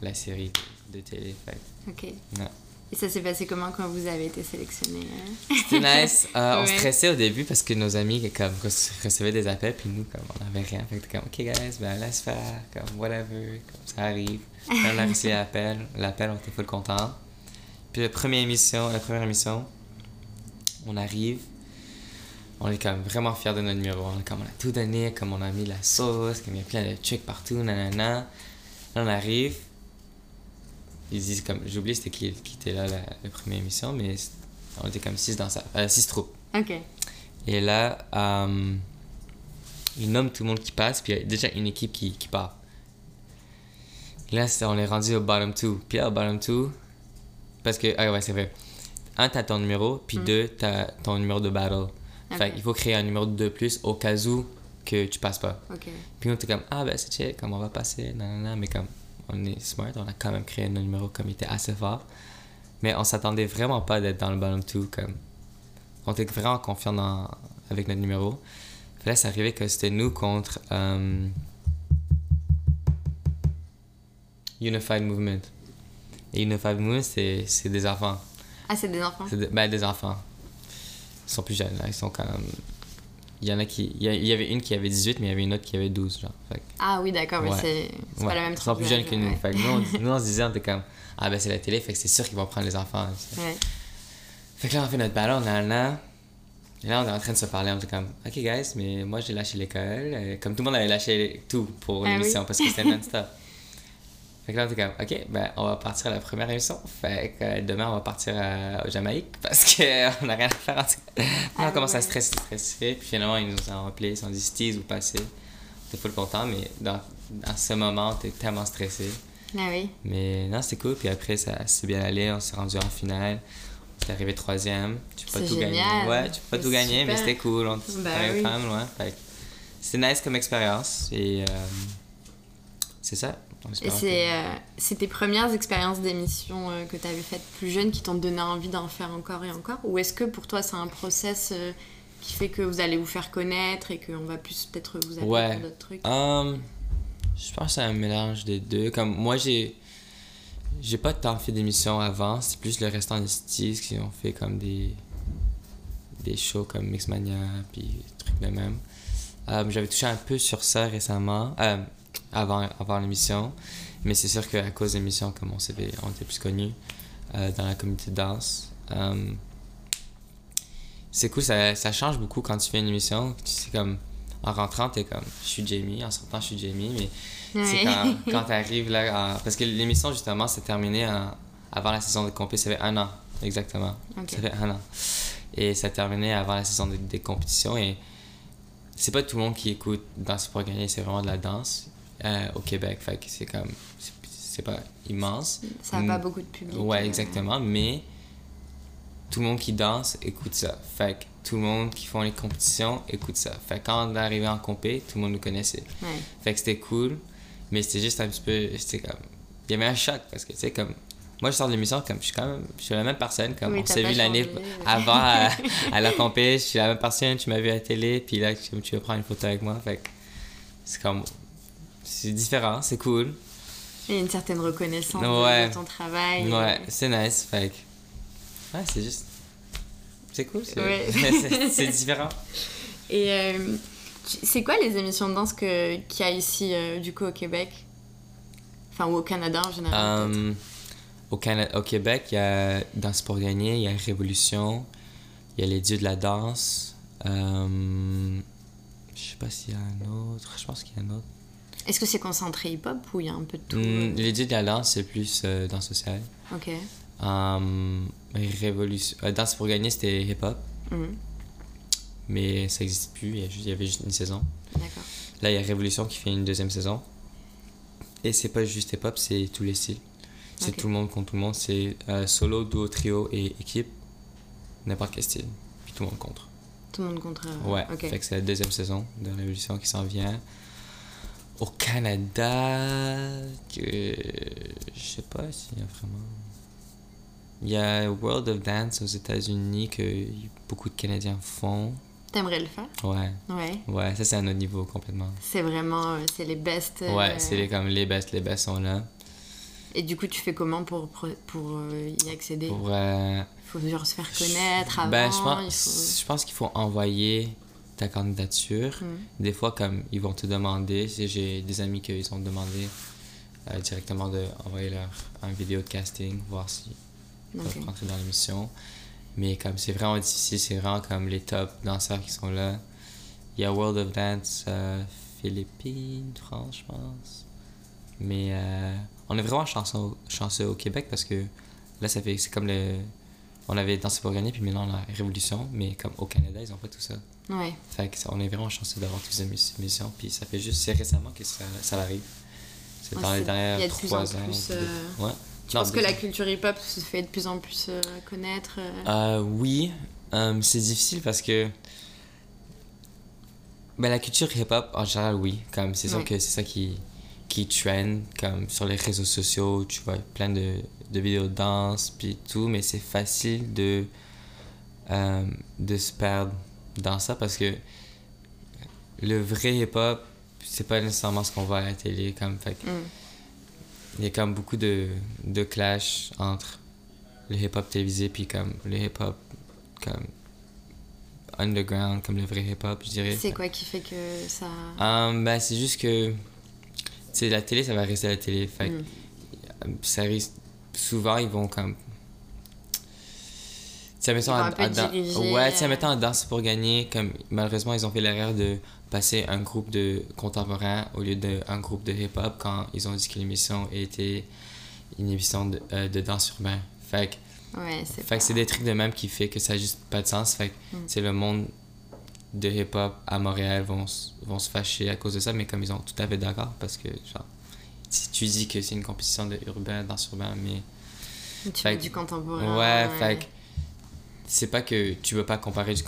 la série de télé. Fait Ok. ouais. Et ça s'est passé comment quand vous avez été sélectionné euh C'était nice. <laughs> Euh, On Ouais. stressait au début parce que nos amis comme, rece- recevaient des appels, puis nous, comme, on n'avait rien. Fait que comme, OK, guys, ben laisse faire, comme, whatever, comme ça arrive. Puis on a reçu <laughs> l'appel. L'appel, on était full content. Puis la première émission, la première émission, on arrive. On est comme vraiment fiers de notre numéro. On, est comme, on a tout donné, comme on a mis la sauce, comme il y a plein de trucs partout, nanana. Là, on arrive. Ils disent comme, j'ai oublié c'était qui, qui était là la, la première émission, mais on était comme six dans ça, euh, six troupes. Ok. Et là, euh, ils nomment tout le monde qui passe, puis il y a déjà une équipe qui, qui part. Là, c'est- on est rendu au bottom two. Puis là, au bottom two, parce que, ah ouais, c'est vrai. Un, t'as ton numéro, puis deux, t'as ton numéro de battle. Fait Ok. qu'il faut créer un numéro de plus au cas où que tu passes pas. Ok. Puis nous, t'es comme, ah ben c'est chill, comme on va passer, nanana, mais comme on est smart, on a quand même créé nos numéros comme il était assez fort. Mais on s'attendait vraiment pas d'être dans le bottom two, comme. On était vraiment confiants dans, avec notre numéro. Puis là, c'est arrivé que c'était nous contre euh, Unified Movement. Et Unified Movement, c'est c'est des enfants. Ah, c'est des enfants C'est de- ben, des enfants. Ils sont plus jeunes, là. Ils sont quand même. Il y en a qui. Il y, a- avait une qui avait 18, mais il y avait une autre qui avait 12, genre. Fait Ah oui, d'accord, mais Ouais. c'est c'est ouais. pas la même Ils sont plus jeunes que nous. d'âge, Fait que nous, on, <laughs> nous, on se disait, on était comme, ah ben c'est la télé, fait que c'est sûr qu'ils vont prendre les enfants. Fait que là, on fait notre ballon, on là. Et là, on est en train de se parler, on était comme, ok, guys, mais moi, j'ai lâché l'école. euh, Comme tout le monde avait lâché tout pour Ah l'émission oui. parce que c'était non-stop. <laughs> Fait que là, était comme, ok, ben, on va partir à la première émission. Fait que euh, demain, on va partir à, au Jamaïque <laughs> parce qu'on n'a rien à faire. En tout cas. Là, on Ah commence à stresser, stresser. Puis finalement, ils nous ont appelés, ils se sont dit, Steve, vous passez. T'es full content, mais dans, dans ce moment, t'es tellement stressé. Ah oui. Mais non, c'était cool. Puis après, ça s'est bien allé. On s'est rendu en finale. On est arrivé troisième. Tu peux pas tout gagner. Ouais, tu peux pas tout gagner, mais c'était cool. On avait oui. quand même loin. Fait C'était nice comme expérience. Et euh, c'est ça. Et euh, c'est tes premières expériences d'émission euh, que tu avais faites plus jeune qui t'ont donné envie d'en faire encore et encore? Ou est-ce que pour toi c'est un process euh, qui fait que vous allez vous faire connaître et qu'on va plus peut-être vous appeler Ouais. d'autres trucs? Hum, je pense que c'est un mélange des deux. Comme moi, j'ai. J'ai pas tant fait d'émissions avant. C'est plus le restant des styles qui ont fait comme des. Des shows comme Mixmania, puis des trucs de même. Euh, J'avais touché un peu sur ça récemment, euh, avant, avant l'émission. Mais c'est sûr qu'à cause de l'émission, comme on, s'était- on était plus connus euh, dans la communauté de danse, euh, c'est cool, ça, ça change beaucoup quand tu fais une émission. Tu sais, comme, en rentrant, t'es comme, je suis Jamie, en sortant, je suis Jamie, mais c'est quand, <laughs> quand t'arrives là, en- parce que l'émission, justement, s'est terminée en- avant la saison de compé, ça fait un an, exactement. Ok. Ça fait un an. Et ça terminait avant la saison de- des compétitions et c'est pas tout le monde qui écoute Danse pour gagner, c'est vraiment de la danse euh, au Québec. Fait que c'est comme, c'est- pas immense. Ça n'a pas Mm. beaucoup de public. Ouais, euh, exactement, mais tout le monde qui danse écoute ça. Fait que tout le monde qui font les compétitions écoute ça. Fait que quand on est arrivé en compé, tout le monde nous connaissait. Ouais. Fait que c'était cool, mais c'était juste un petit peu. C'était comme. Il y avait un choc parce que, tu sais, comme. Moi, je sors de l'émission, comme je suis quand même. Je suis la même personne, comme Oui, on s'est pas vu l'année avant à, <laughs> à la compé, je suis la même personne, tu m'as vu à la télé, puis là, tu, tu veux prendre une photo avec moi. Fait c'est comme. C'est différent, c'est cool. Il y a une certaine reconnaissance de- Ouais. de ton travail. Ouais, c'est nice. Fait. Ouais, c'est juste. C'est cool, c'est Ouais. <laughs> <laughs> différent. Et euh, c'est quoi les émissions de danse que- qu'il y a ici, euh, du coup, au Québec? Enfin, ou au Canada en général. Euh, au, Cana- au Québec, il y a Danse pour gagner, il y a Révolution, il y a Les Dieux de la danse. Euh, je sais pas s'il y a un autre. Je pense qu'il y a un autre. Est-ce que c'est concentré hip-hop ou il y a un peu de tout Hmm, les Dieux de la danse, c'est plus euh, danse sociale. Ok. Euh, Révolution. euh, danse pour gagner, c'était hip-hop, Mhm. mais ça n'existe plus. Il y, a juste- il y avait juste une saison. D'accord. Là, il y a Révolution qui fait une deuxième saison. Et c'est pas juste hip-hop, c'est tous les styles. C'est tout le monde contre tout le monde. C'est euh, solo, duo, trio et équipe. N'importe quel style. Puis tout le monde contre. Tout le monde contre. euh, Ouais. Ok. Fait que c'est la deuxième saison de Révolution qui s'en vient. Au Canada, que je sais pas s'il y a vraiment. Il y a World of Dance aux États-Unis que beaucoup de Canadiens font. T'aimerais le faire? Ouais. Ouais. Ouais, ça c'est un autre niveau complètement. C'est vraiment. euh, c'est les best. euh, Ouais, c'est les, comme les best, les best sont là. Et du coup, tu fais comment pour, pour, pour, euh, y accéder? Pour, euh, Il faut genre se faire connaître avant. ben, je il pense, faut- je pense qu'il faut envoyer ta candidature. Mm. Des fois, comme ils vont te demander, j'ai des amis qui ils ont demandé euh, directement d'envoyer leur un vidéo de casting, voir si ils peuvent rentrer dans l'émission. Mais comme c'est vraiment difficile, c'est vraiment comme les top danseurs qui sont là. Il y a World of Dance euh, Philippines, France, je pense. Mais euh, on est vraiment chanceux, chanceux au Québec parce que là, ça fait c'est comme le. On avait dansé pour gagner, puis maintenant on a Révolution, mais comme au Canada, ils ont pas tout ça. Ouais. Fait que ça- on est vraiment chanceux d'avoir toutes ces émissions, puis ça fait juste, c'est récemment que ça, ça arrive. C'est Ouais, dans les dernières trois ans. plus, euh, Ouais. Tu Non, penses que la culture hip-hop se fait de plus en plus euh, connaître euh, Euh, oui, euh, c'est difficile parce que ben, la culture hip-hop en général, oui. Comme c'est sûr que c'est ça qui qui trend comme sur les réseaux sociaux, tu vois plein de, de vidéos de danse puis tout, mais c'est facile de euh, de se perdre dans ça parce que le vrai hip-hop, c'est pas nécessairement ce qu'on voit à la télé comme fait hmm. il y a comme beaucoup de, de clash entre le hip-hop télévisé puis comme le hip-hop comme underground, comme le vrai hip-hop, je dirais. C'est quoi qui fait que ça. Um, ben, c'est juste que. Sais, la télé, ça va rester la télé. Fait Mm. ça risque. Souvent, ils vont comme. Tu sais, mettons, Ils vont en- un peu en dan- diriger, Ouais, euh. danse pour gagner, comme malheureusement, ils ont fait l'erreur de passer un groupe de contemporains au lieu d'un groupe de hip-hop quand ils ont dit que l'émission était une émission de, euh, de danse urbain. Fait que Ouais, c'est pas... des trucs de même qui fait que ça a juste pas de sens. Fait que Mm. c'est le monde de hip-hop à Montréal vont, vont se fâcher à cause de ça, mais comme ils sont tout à fait d'accord, parce que, genre, si tu dis que c'est une compétition de urbain, danse urbain, mais. Tu fais du contemporain. Ouais, fait que c'est pas que tu veux pas comparer du,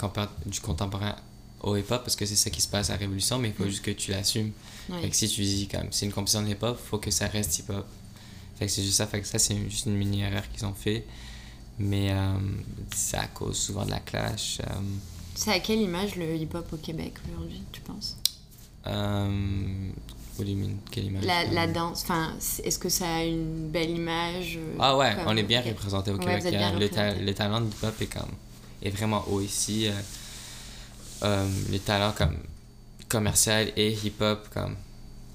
contemporain au hip-hop, parce que c'est ça qui se passe à la Révolution, mais il faut Mm. juste que tu l'assumes. Ouais. Fait que si tu dis comme c'est une compétition de hip-hop, faut que ça reste hip-hop. Fait que c'est juste ça. Fait que ça, c'est juste une mini-erreur qu'ils ont fait. Mais euh, à cause souvent de la clash. Euh, C'est à quelle image le hip-hop au Québec aujourd'hui, tu penses? Euh, what do you mean? Quelle image? la, la danse, enfin, est-ce que ça a une belle image euh, Ah ouais, comme- on est bien représenté au Québec. Euh, le, ta- le talent du hip-hop est, comme, est vraiment haut ici. Euh, euh, les talents comme commercial et hip-hop, comme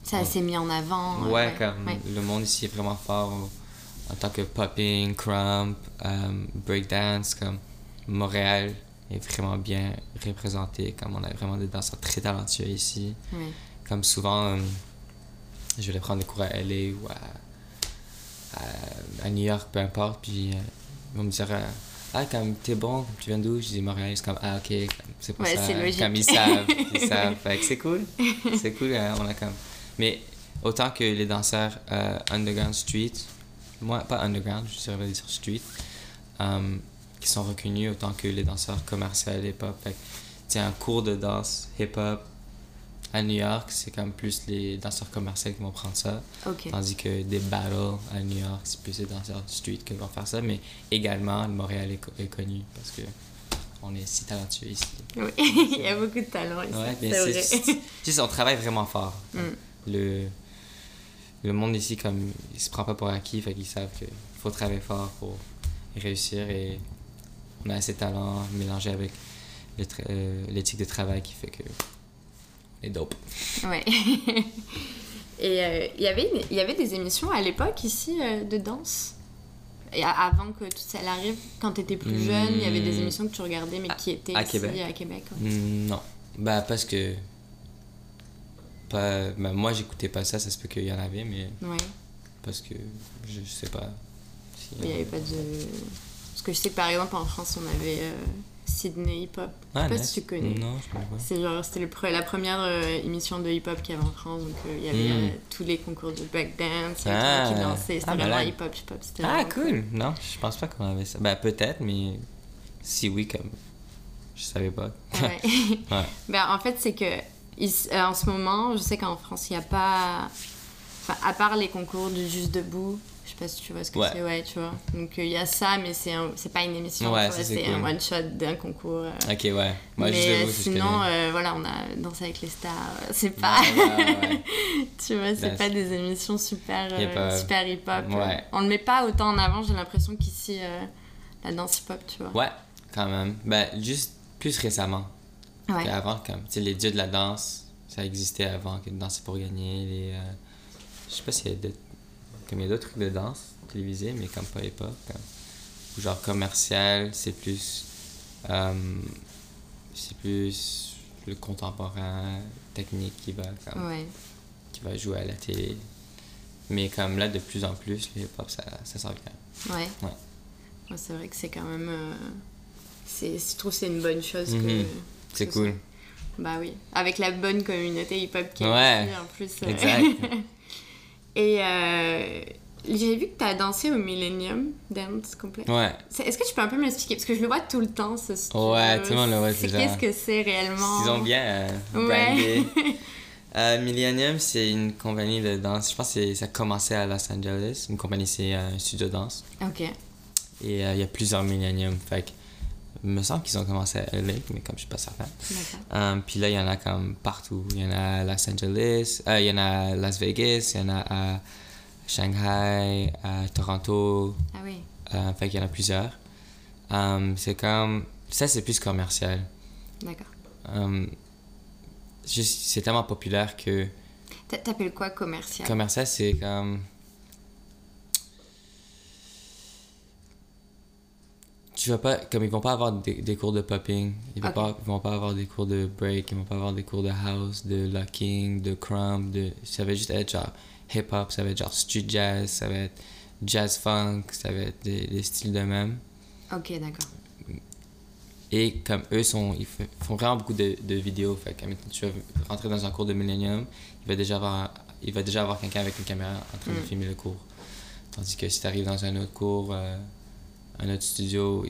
Ça s'est mis en avant. Ouais, comme ouais. le monde ici est vraiment fort en tant que popping, crump, breakdance, comme Montréal est vraiment bien représenté, comme on a vraiment des danseurs très talentueux ici. Comme souvent, je vais prendre des cours à LA ou à, à, à New York, peu importe, puis euh, ils vont me dire euh, Ah, comme t'es bon, tu viens d'où? Je dis Montréal, c'est comme Ah, ok, c'est pour Ouais, ça. Comme ils savent, <laughs> ils savent. Fait que c'est cool. C'est cool, hein, on a comme. Mais autant que les danseurs euh, underground street, moi, pas underground, je saurais dire street, euh, qui sont reconnus autant que les danseurs commerciaux hip-hop. Fait que, tu sais, un cours de danse hip-hop à New York, c'est comme plus les danseurs commerciaux qui vont prendre ça. Tandis que des battles à New York, c'est plus les danseurs street qui vont faire ça. Mais également, le Montréal est, co- est connu parce que on est si talentueux ici. Oui, <laughs> il y a beaucoup de talent ici. Ouais, mais c'est on travaille vraiment fort. Mm. Le, le monde ici, comme, il se prend pas pour acquis, fait qu'ils savent qu'il faut travailler fort pour réussir et on a assez de talent mélangé avec euh, l'éthique de travail qui fait que on est dope. Ouais. <laughs> Et euh, il y avait il y avait des émissions à l'époque ici euh, de danse? Et avant que tout ça arrive, quand tu étais plus Hmm. jeune, il y avait des émissions que tu regardais mais qui étaient à ici Québec. à Québec. ouais. Mm, Non. Bah, parce que. Pas, bah, moi, j'écoutais pas ça, ça se peut qu'il y en avait, mais Ouais. parce que je, sais pas. si- il n'y avait pas de. Parce que je sais que par exemple en France, on avait euh, Sydney Hip Hop. Je sais Ah, pas nice. si tu connais. Non, je connais pas. C'est genre, c'était pre- la première euh, émission de hip-hop qu'il y avait en France, donc euh, il y avait Mm. euh, tous les concours de breakdance, Ah. qui dansait, c'était Ah, vraiment malade. hip-hop, hip-hop, c'était Ah, cool! Non, je pense pas qu'on avait ça. Bah, peut-être, mais si oui, comme. Je savais pas. Ouais. <laughs> <laughs> Ouais. ben, en fait, c'est que en ce moment, je sais qu'en France, il n'y a pas. Enfin, à part les concours du Juste Debout, sais pas si tu vois ce que Ouais. c'est, ouais, tu vois. Donc euh, il y a ça, mais c'est un- c'est pas une émission, Ouais, c'est c'est un cool. one-shot d'un concours. euh. Ok, ouais. Moi, mais juste euh, vous, sinon, euh, voilà, on a dansé avec les stars. euh, C'est pas. <laughs> Tu vois, c'est Nice. pas des émissions super euh, super euh. Ouais. On le met pas autant en avant, j'ai l'impression qu'ici, euh, la danse hip-hop, tu vois. Ouais, quand même. Ben, juste plus récemment. Ouais. Avant, comme, tu sais, les dieux de la danse, ça existait avant que de danser pour gagner. Les, euh, je sais pas s'il y a d'autres, comme il y a d'autres trucs de danse télévisés, mais comme pas hip-hop. Comme, ou genre commercial, c'est plus, euh, c'est plus le contemporain technique qui va, comme, Ouais. qui va jouer à la télé. Mais comme là, de plus en plus, le hip-hop, ça, ça s'en vient. Ouais. Ouais. Ouais, c'est vrai que c'est quand même. euh, c'est, je trouve que c'est une bonne chose que. Mhm. C'est que cool. ça- Bah oui. Avec la bonne communauté hip-hop qui est Ouais. en plus. euh. Exact. <laughs> Et euh, j'ai vu que tu as dansé au Millennium Dance Complex. Ouais. Est-ce que tu peux un peu m'expliquer? Parce que je le vois tout le temps, ce studio. Ouais, tout le monde le voit déjà. Qu'est-ce que c'est réellement? Ils ont bien euh, Ouais. brandé. <laughs> Euh, Millennium, c'est une compagnie de danse. Je pense que ça a commencé à Los Angeles. Une compagnie, c'est euh, un studio de danse. Ok. Et euh, il y a plusieurs Millennium. Fait que, il me semble qu'ils ont commencé à LA, mais comme je suis pas certain. Euh, puis là, il y en a comme partout. Il y en a à Los Angeles, euh, il y en a à Las Vegas, il y en a à Shanghai, à Toronto. Ah oui. Euh, fait qu'il y en a plusieurs. Euh, c'est comme. Ça, c'est plus commercial. D'accord. C'est tellement populaire que T'a- T'appelles quoi commercial? Commercial, c'est comme. Tu vas pas. Comme ils vont pas avoir des, des cours de popping, ils vont, pas, ils vont pas avoir des cours de break, ils vont pas avoir des cours de house, de locking, de crumb, de. Ça va juste être genre hip-hop, ça va être genre street jazz, ça va être jazz funk, ça va être des, des styles de même. Ok, d'accord. Et comme eux sont, ils font vraiment beaucoup de, de vidéos. Fait que, tu vas rentrer dans un cours de Millennium, il va déjà avoir, il va déjà avoir quelqu'un avec une caméra en train de Mm. filmer le cours. Tandis que si tu arrives dans un autre cours, euh, un autre studio,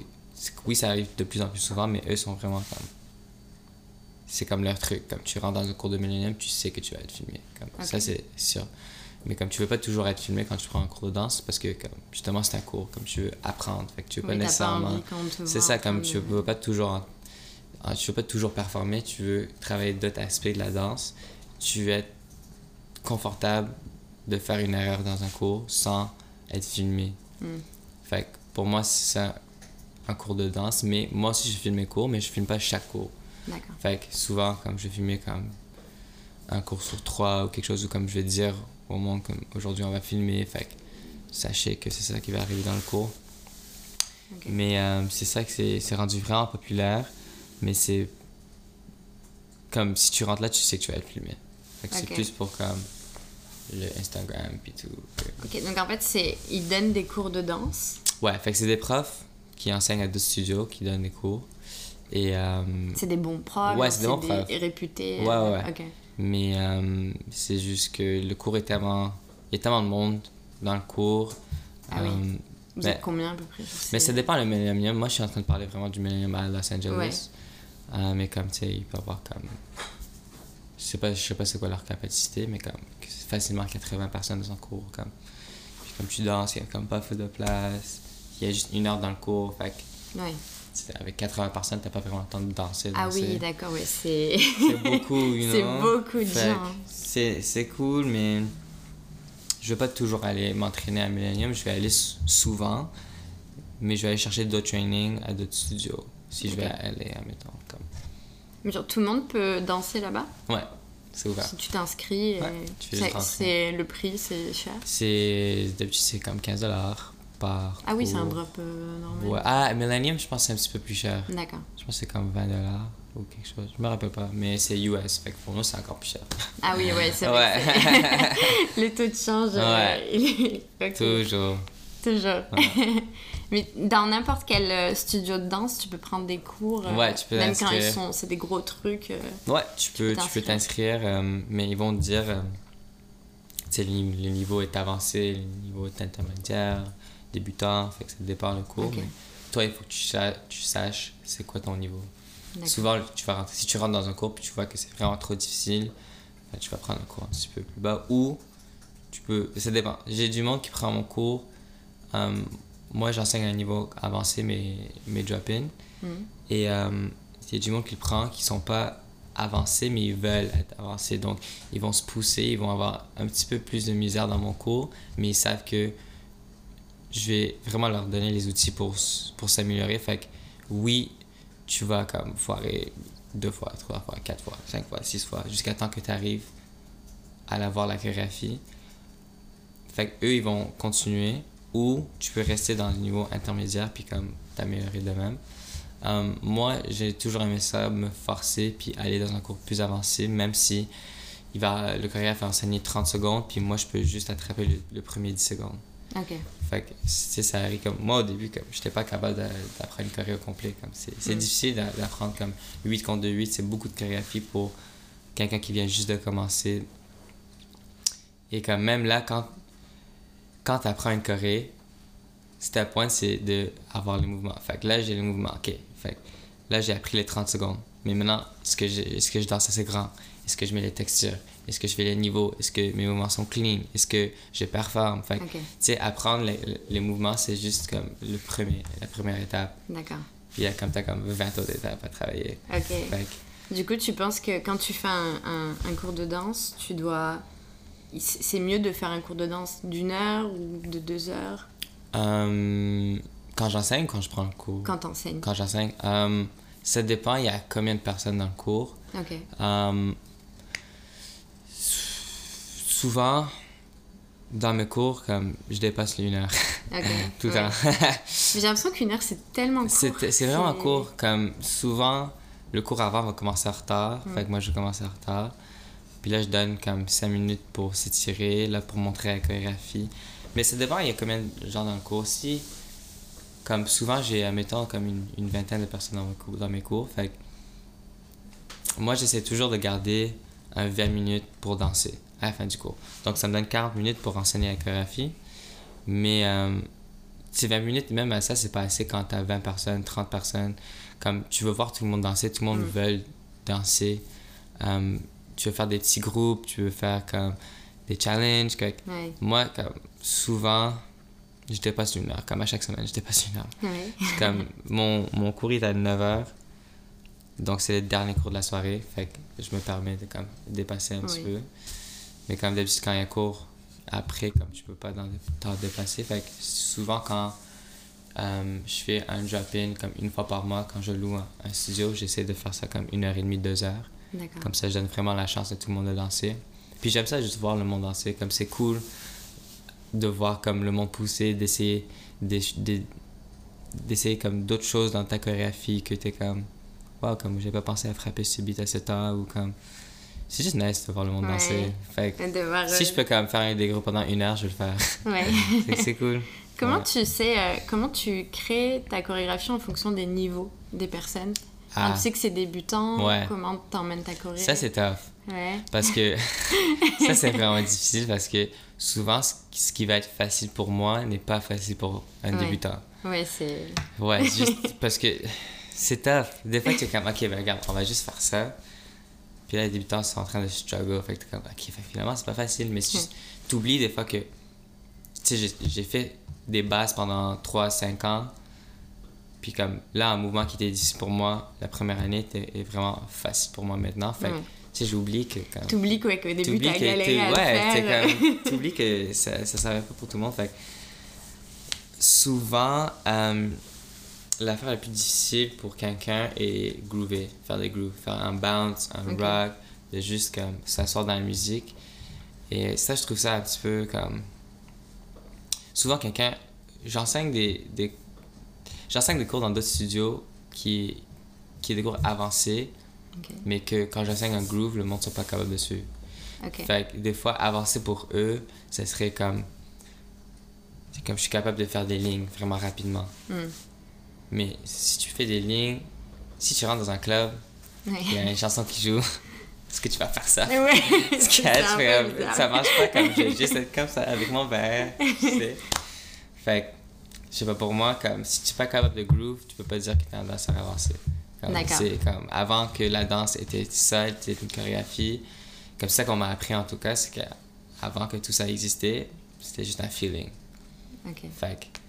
oui, ça arrive de plus en plus souvent, mais eux sont vraiment comme. C'est comme leur truc. Comme tu rentres dans un cours de Millennium, tu sais que tu vas être filmé. Comme, Ça, c'est sûr. Mais comme tu veux pas toujours être filmé quand tu prends un cours de danse, parce que comme, justement, c'est un cours, comme tu veux apprendre. Fait que tu veux Oui, pas nécessairement. C'est ça, comme tu veux pas toujours tu veux pas toujours performer, tu veux travailler d'autres aspects de la danse, tu veux être confortable de faire une erreur dans un cours sans être filmé. Mm. Fait que pour moi, c'est un cours de danse, mais moi aussi je filme mes cours, mais je filme pas chaque cours. D'accord. Fait que souvent, comme je filmer comme un cours sur trois ou quelque chose, ou comme je vais dire au monde, comme aujourd'hui on va filmer, fait que sachez que c'est ça qui va arriver dans le cours. Mais euh, c'est ça que c'est c'est rendu vraiment populaire, mais c'est comme si tu rentres là, tu sais que tu vas être filmé. Fait que Ok. c'est plus pour comme le Instagram puis tout. Ok, donc en fait, c'est ils donnent des cours de danse. Ouais, fait que c'est des profs qui enseignent à d'autres studios, qui donnent des cours. Et euh, C'est des bons profs. Ouais, c'est des bons profs. réputés. Ouais, ouais, ouais. Mais euh, c'est juste que le cours est tellement. Il y a tellement de monde dans le cours. Ah oui. Euh, Vous mais- êtes combien à peu près. Mais ça dépend le Millennium. Moi, je suis en train de parler vraiment du Millennium à Los Angeles. Ouais. Mais comme, tu sais, il peut avoir comme. Je sais pas, je sais pas c'est quoi leur capacité, mais comme facilement 80 personnes dans un cours. Comme, puis comme tu danses, il y a comme pas fait de place. Il y a juste une heure dans le cours. Fait Ouais. avec 80 personnes, t'as pas vraiment le temps de danser. Ah oui, d'accord, ouais, c'est. <laughs> C'est beaucoup, you <laughs> C'est beaucoup de Fait gens. C'est, cool, mais je vais pas toujours aller m'entraîner à Millennium. Je vais aller sou- souvent, mais je vais aller chercher d'autres trainings à d'autres studios. Si je vais aller, admettons. Comme... Mais genre, tout le monde peut danser là-bas? Ouais, c'est ouvert. Si tu t'inscris, Ouais, fais c'est- le prix, c'est cher? C'est, d'habitude, c'est comme 15$ par. Ah oui, c'est un drop euh, normal. Ouais. Ah, Millennium, je pense que c'est un petit peu plus cher. D'accord. Je pense que c'est comme 20$ ou quelque chose. Je me rappelle pas, mais c'est US, fait que pour nous, c'est encore plus cher. Ah oui, ouais, c'est vrai. Ouais. que c'est- <laughs> <laughs> le taux de change. euh, Ouais. <laughs> Toujours. Toujours. Mais dans n'importe quel euh, studio de danse, tu peux prendre des cours. Ouais, tu peux Même quand ils sont, c'est des gros trucs. Ouais, tu peux, tu peux t'inscrire. euh, mais ils vont te dire, tu sais, le niveau est avancé, le niveau est intermédiaire, débutant, fait que dépend le cours. Ok. mais toi, il faut que tu, sa- tu saches c'est quoi ton niveau. Souvent, tu vas rentrer, si tu rentres dans un cours puis tu vois que c'est vraiment trop difficile, ben, tu vas prendre un cours un petit peu plus bas ou tu peux, ça dépend. J'ai du monde qui prend mon cours. euh, moi, j'enseigne à un niveau avancé mes, mes drop-in. Mhm. Et euh, il y a du monde qui le prend qui sont pas avancés, mais ils veulent être avancés. Donc, ils vont se pousser, ils vont avoir un petit peu plus de misère dans mon cours, mais ils savent que je vais vraiment leur donner les outils pour, pour s'améliorer. Fait que oui, tu vas comme foirer deux fois, trois fois, quatre fois, cinq fois, six fois, jusqu'à temps que tu arrives à l'avoir la chorégraphie. Fait que eux, ils vont continuer ou tu peux rester dans le niveau intermédiaire puis comme t'améliorer de même. Euh, moi, j'ai toujours aimé ça, me forcer puis aller dans un cours plus avancé, même si il va, le chorégraphe va enseigner 30 secondes puis moi, je peux juste attraper le, le premier 10 secondes. Ok. Fait que, tu sais, ça arrive comme... Moi, au début, comme, j'étais pas capable d'a- d'apprendre une choré au complet. Comme, c'est, c'est Mm. difficile d'a- d'apprendre comme 8 contre 2, 8. C'est beaucoup de chorégraphie pour quelqu'un qui vient juste de commencer. Et comme même là, quand, quand tu apprends une choré, à point, c'est d'avoir les mouvements. Fait que là, j'ai les mouvements. OK. Fait que là, j'ai appris les 30 secondes. Mais maintenant, est-ce que, j'ai- est-ce que je danse assez grand? Est-ce que je mets les textures? Est-ce que je fais les niveaux? Est-ce que mes mouvements sont clean? Est-ce que je performe? Fait que, Ok. tu sais, apprendre les, les mouvements, c'est juste comme le premier, la première étape. D'accord. Puis il y a comme t'as comme 20 autres étapes à travailler. Ok. Fait que, Du coup, tu penses que quand tu fais un, un- un cours de danse, tu dois. C'est mieux de faire un cours de danse d'une heure ou de deux heures? Euh, quand j'enseigne, quand je prends le cours? quand t'enseignes Quand j'enseigne, euh, Ça dépend, il y a combien de personnes dans le cours. Ok. Euh, sou- souvent, dans mes cours, comme je dépasse une heure. Ok. <laughs> Tout le Ouais. temps. J'ai l'impression qu'une heure, c'est tellement court. C'est vraiment court. Comme souvent, le cours avant va commencer en retard. Fait que moi, je commence en retard. Puis là, je donne comme 5 minutes pour s'étirer, là, pour montrer la chorégraphie. Mais ça dépend, il y a combien de gens dans le cours. Si, comme souvent, j'ai, admettons, comme une, une vingtaine de personnes dans mes cours. Dans mes cours fait que moi, j'essaie toujours de garder un 20 minutes pour danser à la fin du cours. Donc, ça me donne 40 minutes pour enseigner la chorégraphie. Mais euh, ces 20 minutes, même à ça, c'est pas assez quand t'as 20 personnes, 30 personnes. Comme tu veux voir tout le monde danser, tout le monde veut danser. Euh, tu veux faire des petits groupes, tu veux faire comme des challenges. Ouais. Moi, comme souvent, je dépasse une heure. Comme à chaque semaine, je dépasse une heure. Ouais. Comme mon, mon cours est à 9h. Donc c'est le dernier cours de la soirée. Fait que je me permets de comme dépasser un petit peu. Mais comme d'habitude, quand il y a cours après, comme tu peux pas t'en dépasser. Fait que souvent quand euh, je fais un drop-in comme une fois par mois, quand je loue un, un studio, j'essaie de faire ça comme une heure et demie, deux heures. Comme ça, je donne vraiment la chance à tout le monde de danser. Puis j'aime ça juste voir le monde danser. Comme c'est cool de voir comme le monde pousser, d'essayer d'ess- de- d'essayer comme d'autres choses dans ta chorégraphie que t'es comme wow comme j'ai pas pensé à frapper beat à ce temps ou comme c'est juste nice de voir le monde Ouais. danser fait que De voir, si euh, je peux quand même faire des groupes pendant une heure je vais le faire Ouais. <laughs> C'est cool <laughs> Comment Ouais. tu sais, euh, comment tu crées ta chorégraphie en fonction des niveaux des personnes? Ah. tu sais que c'est débutant, Ouais. comment t'emmènes ta choré? Ça c'est tough Ouais. Parce que <laughs> ça, c'est vraiment difficile parce que souvent, ce qui- va être facile pour moi n'est pas facile pour un débutant. Ouais, c'est. Ouais, juste parce que c'est tough. Des fois, tu es comme, ok, ben regarde, on va juste faire ça. Puis là, les débutants sont en train de struggle. Fait que t'es comme, ok, fait finalement, c'est pas facile. Mais juste, t'oublies des fois que, tu sais, j'ai- fait des bases pendant 3-5 ans. Puis comme là, un mouvement qui était difficile pour moi la première année est vraiment facile pour moi maintenant. Fait que, Ouais. tu sais, j'ai oublié que T'oublies quoi, qu'au début, t'as galéré à le ouais, t'es faire. <laughs> t'oublies que ça, ça servait pas pour tout le monde. Fait que souvent, euh, l'affaire la plus difficile pour quelqu'un est groover, faire des grooves, faire un bounce, un rock, de juste comme s'asseoir dans la musique. Et ça, je trouve ça un petit peu comme. Souvent, quelqu'un. J'enseigne des, des. J'enseigne des cours dans d'autres studios qui, qui est des cours avancés, mais que quand j'enseigne un groove, le monde ne soit pas capable de suivre. Fait que des fois, avancer pour eux, ça serait comme. C'est comme je suis capable de faire des lignes vraiment rapidement. Hmm. Mais si tu fais des lignes, si tu rentres dans un club, il y a une chanson qui joue, <laughs> est-ce que tu vas faire ça? Ouais. Comme, <laughs> bizarre. ça marche pas comme juste être <laughs> comme ça avec mon verre. tu sais. Fait que, je sais pas, pour moi, comme si tu es pas capable de groove, tu peux pas dire que tu es un danseur avancé. Comme, D'accord. C'est comme avant que la danse était seule, c'était une chorégraphie. Comme ça qu'on m'a appris en tout cas, c'est qu'avant que tout ça existait, c'était juste un feeling. Ok. Fait que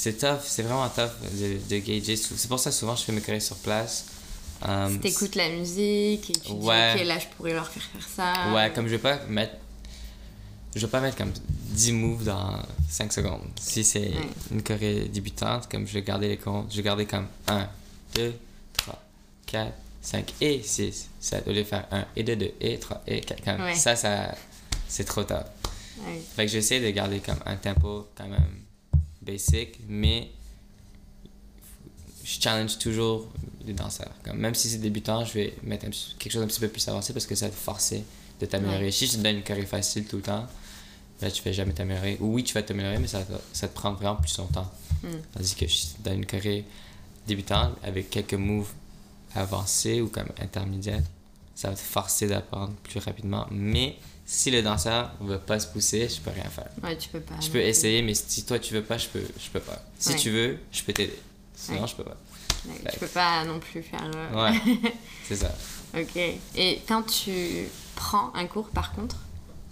c'est tough, c'est vraiment tough de, de gager. C'est pour ça que souvent je fais mes chorés sur place. Um, Si t'écoutes la musique et tu Ouais. dis, ok, là, je pourrais leur faire faire ça. Ouais, comme je vais pas mettre. Je vais pas mettre comme 10 moves dans 5 secondes. Si c'est Ouais. une choré débutante, comme je vais garder les comptes, je vais garder comme 1, 2, 3, 4, 5 et 6, 7. Au lieu de faire 1 et 2, 2 et 3 et 4. Comme Ouais. Ça, ça c'est trop. Ouais. Fait que j'essaie de garder comme un tempo quand même basic, mais je challenge toujours les danseurs. Comme, même si c'est débutant, je vais mettre un quelque chose un petit peu plus avancé parce que ça va te forcer de t'améliorer. Si je te donne une choré facile tout le temps, là tu vas jamais t'améliorer. Ou oui, tu vas t'améliorer, mais ça, ça te prend vraiment plus longtemps. Mm. Tandis que je te donne une choré débutante avec quelques moves avancés ou comme intermédiaires, ça va te forcer d'apprendre plus rapidement. Mais si le danseur ne veut pas se pousser, je peux rien faire. Ouais, tu peux pas. Je peux essayer, mais si toi tu veux pas, je peux, je peux pas. Si Ouais. tu veux, je peux t'aider. Sinon, Ouais. je peux pas. Ouais, Tu peux pas non plus faire. euh, Ouais, <laughs> c'est ça. Ok. Et quand tu prends un cours, par contre,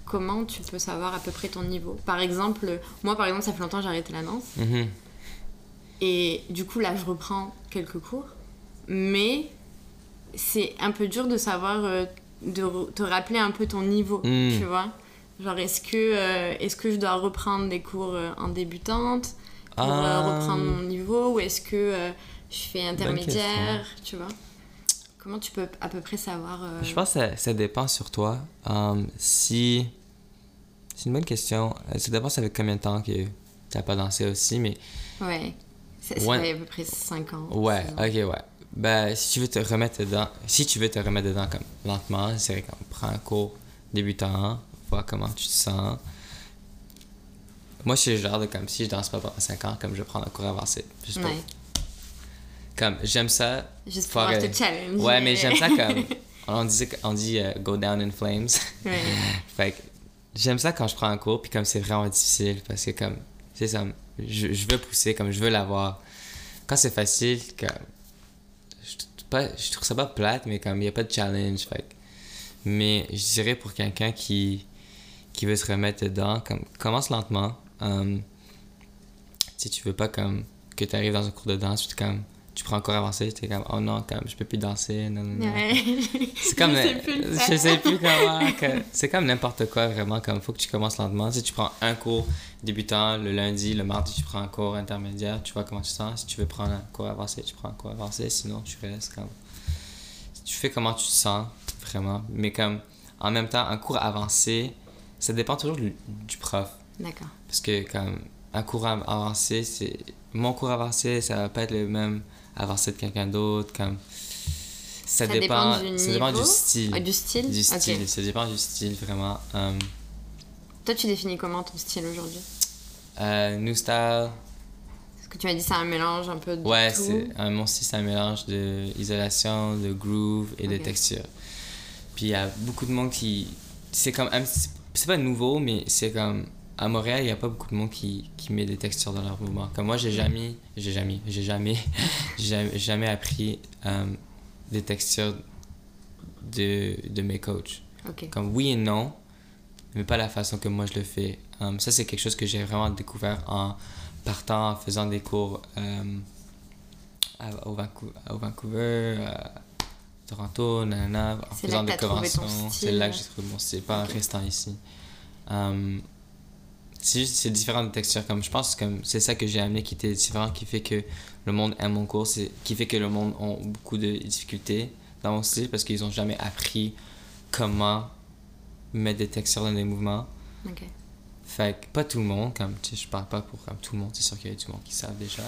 comment tu peux savoir à peu près ton niveau? Par exemple, moi, par exemple, ça fait longtemps que j'ai arrêté la danse. Mhm. Et du coup, là, je reprends quelques cours. Mais c'est un peu dur de savoir, euh, de te rappeler un peu ton niveau, Mm. tu vois Genre, est-ce que, euh, est-ce que je dois reprendre des cours euh, en débutante pour euh, Ah. reprendre mon niveau Ou est-ce que euh, je fais intermédiaire, tu vois Comment tu peux à peu près savoir euh, Je pense que ça, ça dépend sur toi. Um, si. C'est une bonne question. Ça dépend, ça fait combien de temps que tu n'as pas dansé aussi, mais. Ouais. Ça fait à peu près 5 ans. Ouais, ok, ouais. Ben, si tu veux te remettre dedans, si tu veux te remettre dedans comme lentement, c'est comme prends un cours débutant, vois comment tu te sens. Moi, je suis le genre de comme si je danse pas pendant 5 ans, comme je prends un cours avancé. Juste pour- Ouais. Comme, j'aime ça. Juste pour pouvoir euh, challenge. Ouais, mais j'aime ça comme. <laughs> On dit, on dit euh, go down in flames. Ouais. <laughs> Fait que j'aime ça quand je prends un cours, puis comme c'est vraiment difficile, parce que comme, c'est ça, je, je veux pousser, comme je veux l'avoir. Quand c'est facile, comme, pas, je trouve ça pas plate, mais comme il n'y a pas de challenge, fait Mais je dirais pour quelqu'un qui, qui veut se remettre dedans, comme, commence lentement. Um, si tu veux pas comme que tu arrives dans un cours de danse, t'es comme, tu prends encore avancé, tu es comme, oh non, comme, je peux plus danser, non, non, non. Ouais. C'est comme. <laughs> Je sais plus je sais plus comment. <laughs> C'est comme n'importe quoi, vraiment. Comme faut que tu commences lentement. Si tu prends un cours débutant le lundi, le mardi, tu prends un cours intermédiaire, tu vois comment tu sens. Si tu veux prendre un cours avancé, tu prends un cours avancé. Sinon, tu restes comme. Tu fais comment tu te sens, vraiment. Mais comme. En même temps, un cours avancé, ça dépend toujours du, du prof. D'accord. Parce que, comme. Un cours av- avancé, c'est. Mon cours avancé, ça va pas être le même avancé de quelqu'un d'autre. Comme. Ça, Ça dépend, dépend du ça dépend du style. Ah, du style Du style, ça dépend du style vraiment. Um, Toi, tu définis comment ton style aujourd'hui? Euh, new style, Parce que tu m'as dit c'est un mélange un peu de ouais, tout. c'est euh, mon style, c'est un mélange de isolation, de groove et de texture. Puis il y a beaucoup de monde qui. C'est comme. C'est pas nouveau, mais c'est comme. À Montréal, il y a pas beaucoup de monde qui, qui met des textures dans leur mouvement. Comme moi, j'ai jamais. J'ai jamais. J'ai jamais. <laughs> jamais, jamais appris euh, des textures de, de mes coachs. Comme oui et non, mais pas la façon que moi je le fais. Um, ça, c'est quelque chose que j'ai vraiment découvert en partant, en faisant des cours um, à- au, Vancouver, au Vancouver, à Toronto, nanana, en faisant des conventions. C'est là que j'ai trouvé mon style, pas en restant ici. Um, c'est juste c'est différent de textures comme je pense comme c'est ça que j'ai amené qui était différent qui fait que le monde aime mon cours c'est qui fait que le monde a beaucoup de difficultés dans mon style parce qu'ils ont jamais appris comment mettre des textures dans des mouvements Ok. fait que pas tout le monde comme tu sais je parle pas pour comme tout le monde c'est sûr qu'il y a du monde qui savent déjà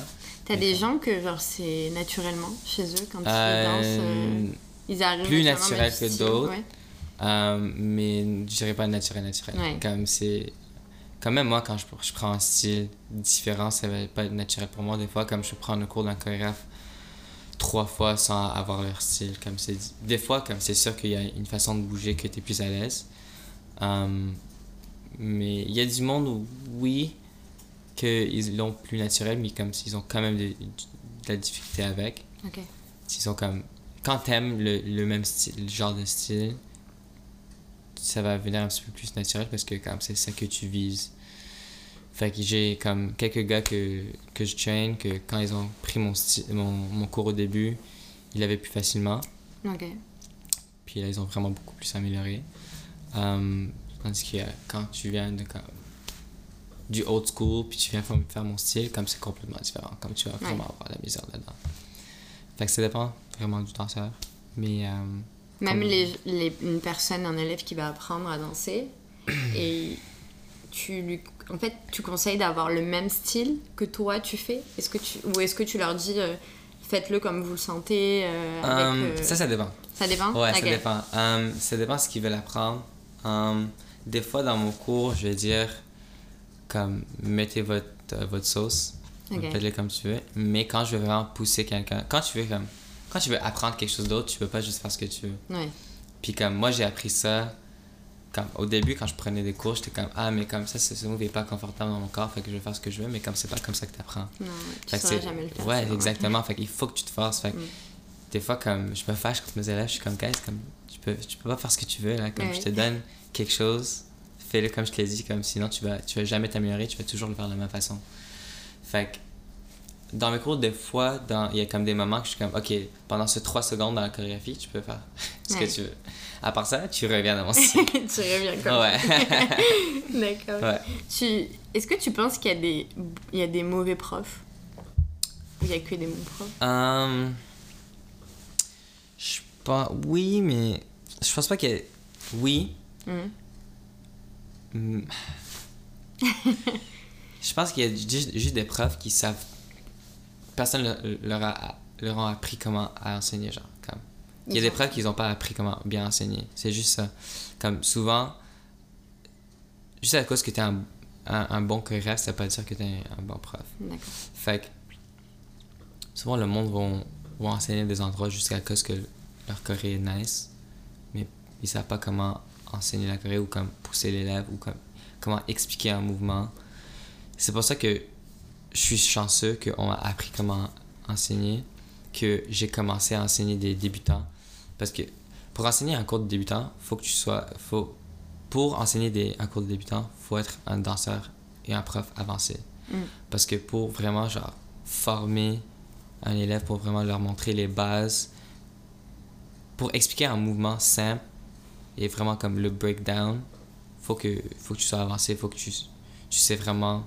T'as des gens que genre c'est naturellement chez eux quand ils Euh, dansent, euh, ils arrivent plus naturel que d'autres. ouais. Euh, mais je dirais pas naturel naturel Ouais. comme c'est quand même moi quand je, je prends un style différent ça va pas être naturel pour moi des fois comme je prends le cours d'un chorégraphe trois fois sans avoir leur style comme c'est des fois comme c'est sûr qu'il y a une façon de bouger que tu es plus à l'aise Euh, mais il y a du monde où oui qu'ils l'ont plus naturel mais comme s'ils ont quand même de, de la difficulté avec Ok. S'ils sont comme. Quand t'aimes le, le même style, le genre de style, ça va venir un petit peu plus naturel parce que comme c'est ça que tu vises. Fait que j'ai comme quelques gars que, que je traîne, que quand ils ont pris mon, mon, mon cours au début, ils l'avaient plus facilement. Ok. Puis là, ils ont vraiment beaucoup plus amélioré. Um, tandis que quand tu viens de comme, du old school, puis tu viens faire mon style, comme c'est complètement différent. Comme tu vas vraiment avoir la misère dedans. Fait que ça dépend vraiment du danseur. Mais. euh, Même comme- les, les, une personne, un élève qui va apprendre à danser et tu lui, en fait, tu conseilles d'avoir le même style que toi tu fais? Est-ce que tu, ou est-ce que tu leur dis euh, faites-le comme vous le sentez euh, avec, Um, euh, Ça, ça dépend. ça dépend? Ouais, ça dépend. Um, ça dépend ce qu'ils veulent apprendre. Um, des fois, dans mon cours, je vais dire comme mettez votre, votre sauce, Ok. faites-le comme tu veux. Mais quand je veux vraiment pousser quelqu'un, quand tu veux comme quand tu veux apprendre quelque chose d'autre, tu peux pas juste faire ce que tu veux. Ouais. Puis comme moi, j'ai appris ça. Comme, au début, quand je prenais des cours, j'étais comme Ah, mais comme ça, ce move est pas confortable dans mon corps, fait que je vais faire ce que je veux, mais comme c'est pas comme ça que tu apprends. Non, tu c'est- jamais le faire. Ouais, exactement. Fait qu'il faut que tu te forces. Fait que Mm. des fois, comme je me fâche contre mes élèves, je suis comme, guys, comme, tu peux, tu peux pas faire ce que tu veux, là. Comme Ouais. je te donne quelque chose, fais-le comme je te l'ai dit, comme sinon tu vas, tu vas jamais t'améliorer, tu vas toujours le faire de la même façon. Fait que dans mes cours, des fois, dans- il y a comme des moments que je suis comme, ok, pendant ces 3 secondes dans la chorégraphie, tu peux faire <laughs> ce Ouais. que tu veux. À part ça, tu reviens dans mon <laughs> style. tu reviens comme ouais. <laughs> D'accord. ouais. Tu... Est-ce que tu penses qu'il y, a des... il y a des mauvais profs? Ou il y a que des bons profs? Euh, je pense. Oui, mais. Je pense pas que. Oui. Mhm. Mm. je pense qu'il y a juste, juste des profs qui savent. Personne le- leur a, leur a appris comment à enseigner, genre. Comme. Il y a des profs qui n'ont pas appris comment bien enseigner. C'est juste. Comme souvent, juste à cause que tu es un, un, un bon chorégraphe, ça veut pas dire que tu es un bon prof. D'accord. Fait que souvent le monde vont, vont enseigner des endroits jusqu'à cause que leur choré est nice, mais ils savent pas comment enseigner la choré ou comme pousser l'élève ou comme, comment expliquer un mouvement. C'est pour ça que je suis chanceux qu'on m'a appris comment enseigner, que j'ai commencé à enseigner des débutants. Parce que pour enseigner un cours de débutant, faut que tu sois. Faut, pour enseigner des, un cours de débutant, faut être un danseur et un prof avancé. Parce que pour vraiment, genre, former un élève, pour vraiment leur montrer les bases, pour expliquer un mouvement simple et vraiment comme le breakdown, faut que, faut que tu sois avancé, faut que tu, tu sais vraiment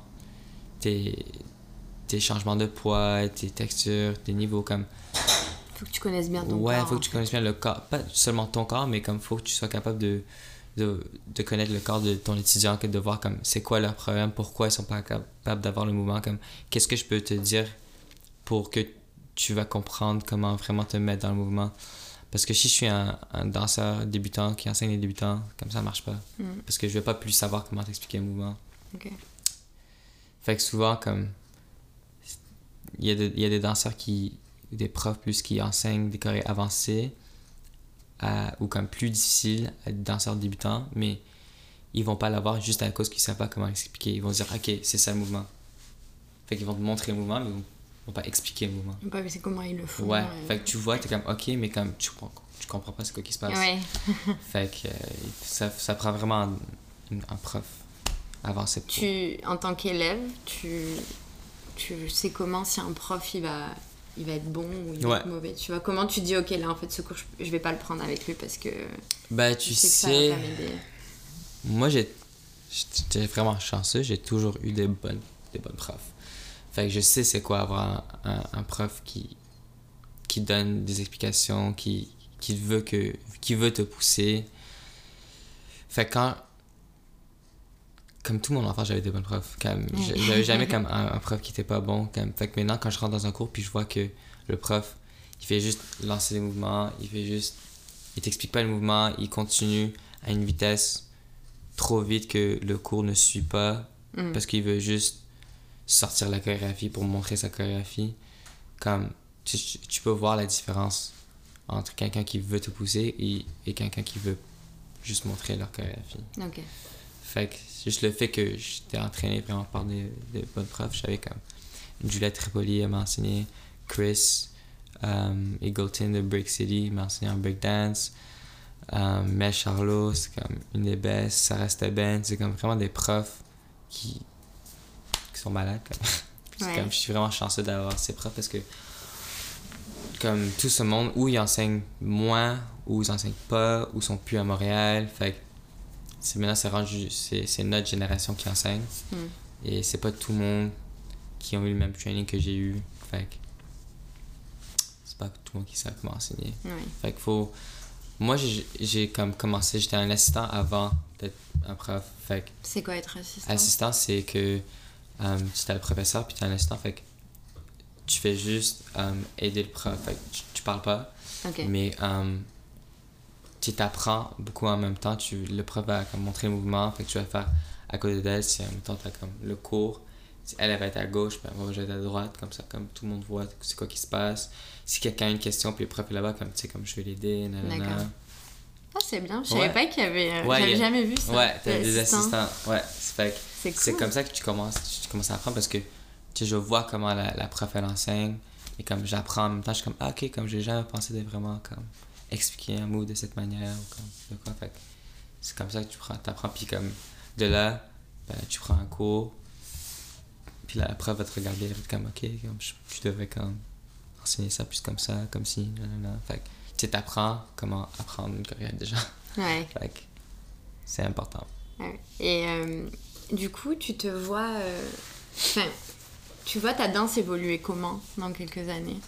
tes, tes changements de poids, tes textures, tes niveaux, comme Faut que tu connaisses bien ton ouais, corps. faut en que tu fait. connaisses bien le corps, pas seulement ton corps, mais comme faut que tu sois capable de, de, de connaître le corps de ton étudiant, que de voir comme c'est quoi leur problème, pourquoi ils sont pas capables d'avoir le mouvement, comme qu'est-ce que je peux te dire pour que tu vas comprendre comment vraiment te mettre dans le mouvement. Parce que si je suis un, un danseur débutant qui enseigne les débutants, comme ça, marche pas. Parce que je vais pas plus savoir comment t'expliquer un mouvement. Ok. Fait que souvent, comme. Il y, a de- il y a des danseurs qui. des profs plus qui enseignent des chorés avancés à- ou comme plus difficiles à des danseurs débutants, mais ils vont pas l'avoir juste à cause qu'ils savent pas comment expliquer. Ils vont dire, ok, c'est ça le mouvement. Fait qu'ils vont te montrer le mouvement, mais ils vont, vont pas expliquer le mouvement. Ouais, mais c'est comment ils le font. Ouais, euh. fait que tu vois, t'es comme, ok, mais comme tu comprends, tu comprends pas ce qui se passe. Ouais. <laughs> Fait que euh, ça, ça prend vraiment un, un prof avancé. Tu, en tant qu'élève, tu, tu sais comment si un prof il va, il va être bon ou il va Ouais. être mauvais. Tu vois comment tu dis ok là en fait ce cours je, je vais pas le prendre avec lui parce que Ben, tu sais que ça va. Moi, j'ai j'étais vraiment chanceux. J'ai toujours eu des bonnes, des bonnes profs. Fait que je sais c'est quoi avoir un, un- un prof qui, qui donne des explications, qui, qui, veut que, qui veut te pousser. Fait que quand... Comme tout mon enfant, j'avais des bonnes profs. Comme. J'avais jamais comme un, un prof qui était pas bon. Comme, fait que maintenant, quand je rentre dans un cours puis je vois que le prof, il fait juste lancer les mouvements, il fait juste... Il t'explique pas le mouvement, il continue à une vitesse trop vite que le cours ne suit pas Mm. parce qu'il veut juste sortir la chorégraphie pour montrer sa chorégraphie. Comme tu, tu- tu peux voir la différence entre quelqu'un qui veut te pousser et, et quelqu'un qui veut juste montrer leur chorégraphie. Ok. Fait que juste le fait que j'étais entraîné vraiment par des, des bonnes profs, j'avais comme Juliette Tripoli, m'a enseigné, Chris um, Eagleton de Break City m'a enseigné en breakdance, um, Mel Charlot, c'est comme une des best, Sarah Steben, c'est comme vraiment des profs qui, qui sont malades. Comme. <laughs> C'est Ouais. comme, je suis vraiment chanceux d'avoir ces profs parce que comme tout ce monde, où ils enseignent moins, ou ils enseignent pas, ou sont plus à Montréal. Fait c'est maintenant c'est rendu c'est c'est notre génération qui enseigne. Mm. et c'est pas tout le monde qui ont eu le même training que j'ai eu. Fait que c'est pas tout le monde qui sait comment enseigner. Fait qu'il faut moi j'ai j'ai comme commencé j'étais un assistant avant d'être un prof. Fait que C'est quoi être assistant? Assistant c'est que euh, tu as le professeur puis tu as un assistant. Fait que tu fais juste euh, aider le prof. Fait que tu, tu parles pas. Ok. mais euh, tu t'apprends beaucoup en même temps. Tu, le prof va comme, montrer le mouvement, fait que tu vas faire à côté d'elle. Si en même temps tu as comme le cours, si elle, elle va être à gauche, puis moi je vais être à droite, comme ça, comme tout le monde voit c'est quoi qui se passe. Si quelqu'un a une question, puis le prof est là-bas, comme tu sais, comme je vais l'aider, nanana. Ah c'est bien. Je savais Ouais. pas qu'il y avait. euh, Ouais, J'avais a- jamais vu ça. Ouais, t'as des assistants. Ouais, c'est C'est cool. comme ça que tu commences, tu commences à apprendre parce que tu sais, je vois comment la, la prof elle enseigne et comme j'apprends en même temps, je suis comme ah, ok, comme j'ai jamais pensé de vraiment comme expliquer un mot de cette manière ou comme de quoi. Fait c'est comme ça que tu prends, t'apprends puis comme de là, ben, tu prends un cours puis la prof va te regarder, elle va être comme ok, comme je, je devrais comme enseigner ça plus comme ça, comme si, nanana. Fait que tu t'apprends comment apprendre une chorégraphie déjà. Ouais. <laughs> Fait que c'est important. Ouais. Et euh, du coup, tu te vois. euh, Tu vois ta danse évoluer comment dans quelques années?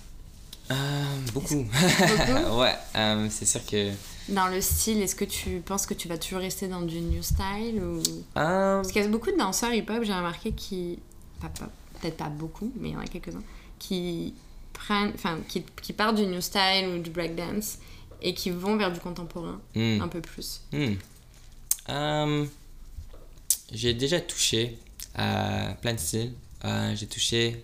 Euh, beaucoup. Beaucoup <laughs> ouais, euh, c'est sûr que. Dans le style, est-ce que tu penses que tu vas toujours rester dans du new style ou... Euh, Parce qu'il y a beaucoup de danseurs hip-hop, j'ai remarqué, qui... Peut-être pas beaucoup, mais il y en a quelques-uns, qui prennent... Enfin, qui, qui partent du new style ou du breakdance et qui vont vers du contemporain hmm. un peu plus. Hmm. Euh, j'ai déjà touché à plein de styles. Euh, j'ai touché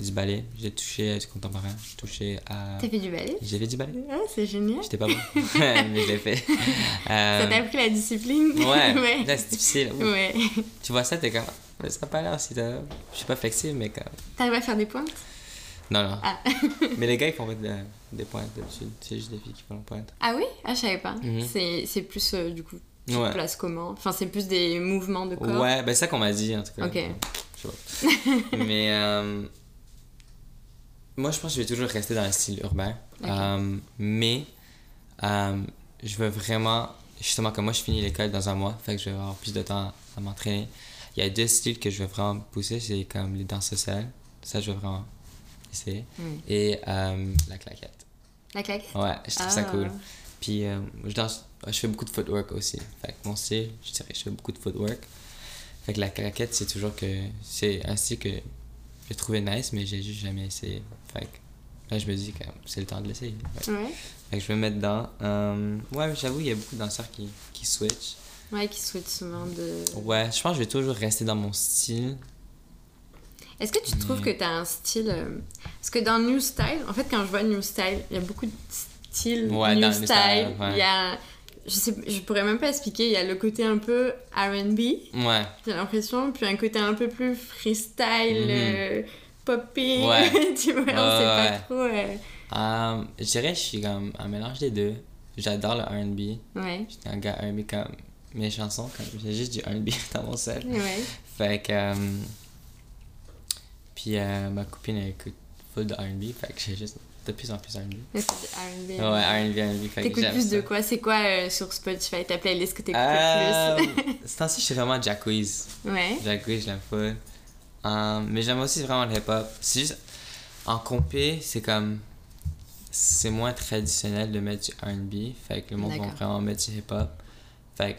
du ballet, j'ai touché à du contemporain, j'ai touché à. T'as fait du ballet J'ai fait du ballet. Ah, c'est génial. J'étais pas bon, <laughs> <laughs> mais je l'ai fait. Euh, Ça t'a appris la discipline? Ouais, <laughs> ouais. là c'est difficile. Ouf. Ouais. Tu vois ça, t'es comme. Mais ça a pas l'air si t'as. Je suis pas flexible, mais comme. T'arrives à faire des pointes? Non, non. Ah. mais les gars, ils font pas de- des pointes d'habitude. C'est juste des filles qui font des pointes. Ah oui? Ah, je savais pas. Mhm. C'est c'est plus, euh, du coup, tu Ouais. te places comment? Enfin, c'est plus des mouvements de corps? Ouais, ben c'est ça qu'on m'a dit en tout cas. Ok. Je sais pas. Mais euh, moi, je pense que je vais toujours rester dans le style urbain. Euh, mais euh, je veux vraiment, justement, comme moi, je finis l'école dans un mois, fait que je vais avoir plus de temps à m'entraîner. Il y a deux styles que je veux vraiment pousser, c'est comme les danses sociales. Ça, je veux vraiment essayer. Mm. Et euh, la claquette. La claque? Ouais, je trouve ça Ah. cool. Puis euh, je danse, je fais beaucoup de footwork aussi. Fait que mon style, je dirais je fais beaucoup de footwork. Fait que la claquette, c'est toujours que c'est un style que j'ai trouvé nice, mais j'ai juste jamais essayé. Fait que là, je me dis que c'est le temps de l'essayer. Fait, Ouais. fait que je vais me mettre dedans. Euh, ouais, j'avoue, il y a beaucoup de danseurs qui, qui switch. Ouais, qui souhaitent souvent de. Ouais, je pense que je vais toujours rester dans mon style. Est-ce que tu trouves que tu as un style. euh, Parce que dans New Style, en fait, quand je vois New Style, il y a beaucoup de styles Ouais, New dans Style. New Style, ouais. Il y a. Je, sais, je pourrais même pas expliquer, il y a le côté un peu RB, Ouais. j'ai l'impression, puis un côté un peu plus freestyle, Mhm. euh, popping. Ouais. <laughs> tu vois, on Ouais, sait pas ouais. trop. euh, Euh, je dirais que je suis comme un mélange des deux. J'adore le RB. Ouais. J'étais un gars RB comme mes chansons, comme j'ai juste du RB <laughs> dans mon set. Ouais. Fait que. euh, puis euh, ma copine elle écoute full de RB, fait que j'ai juste de plus en plus RB. C'est du R&B. Ouais, RB, RB. T'écoutes plus ça. de quoi? C'est quoi euh, sur Spotify ta playlist que t'écoutes Euh, le plus <laughs> Ce temps-ci, je suis vraiment Wiz. Ouais. Je l'aime full. Euh, mais j'aime aussi vraiment le hip-hop. C'est juste. En compé, c'est comme. C'est moins traditionnel de mettre du RB. Fait que le monde va vraiment mettre du hip-hop. Fait que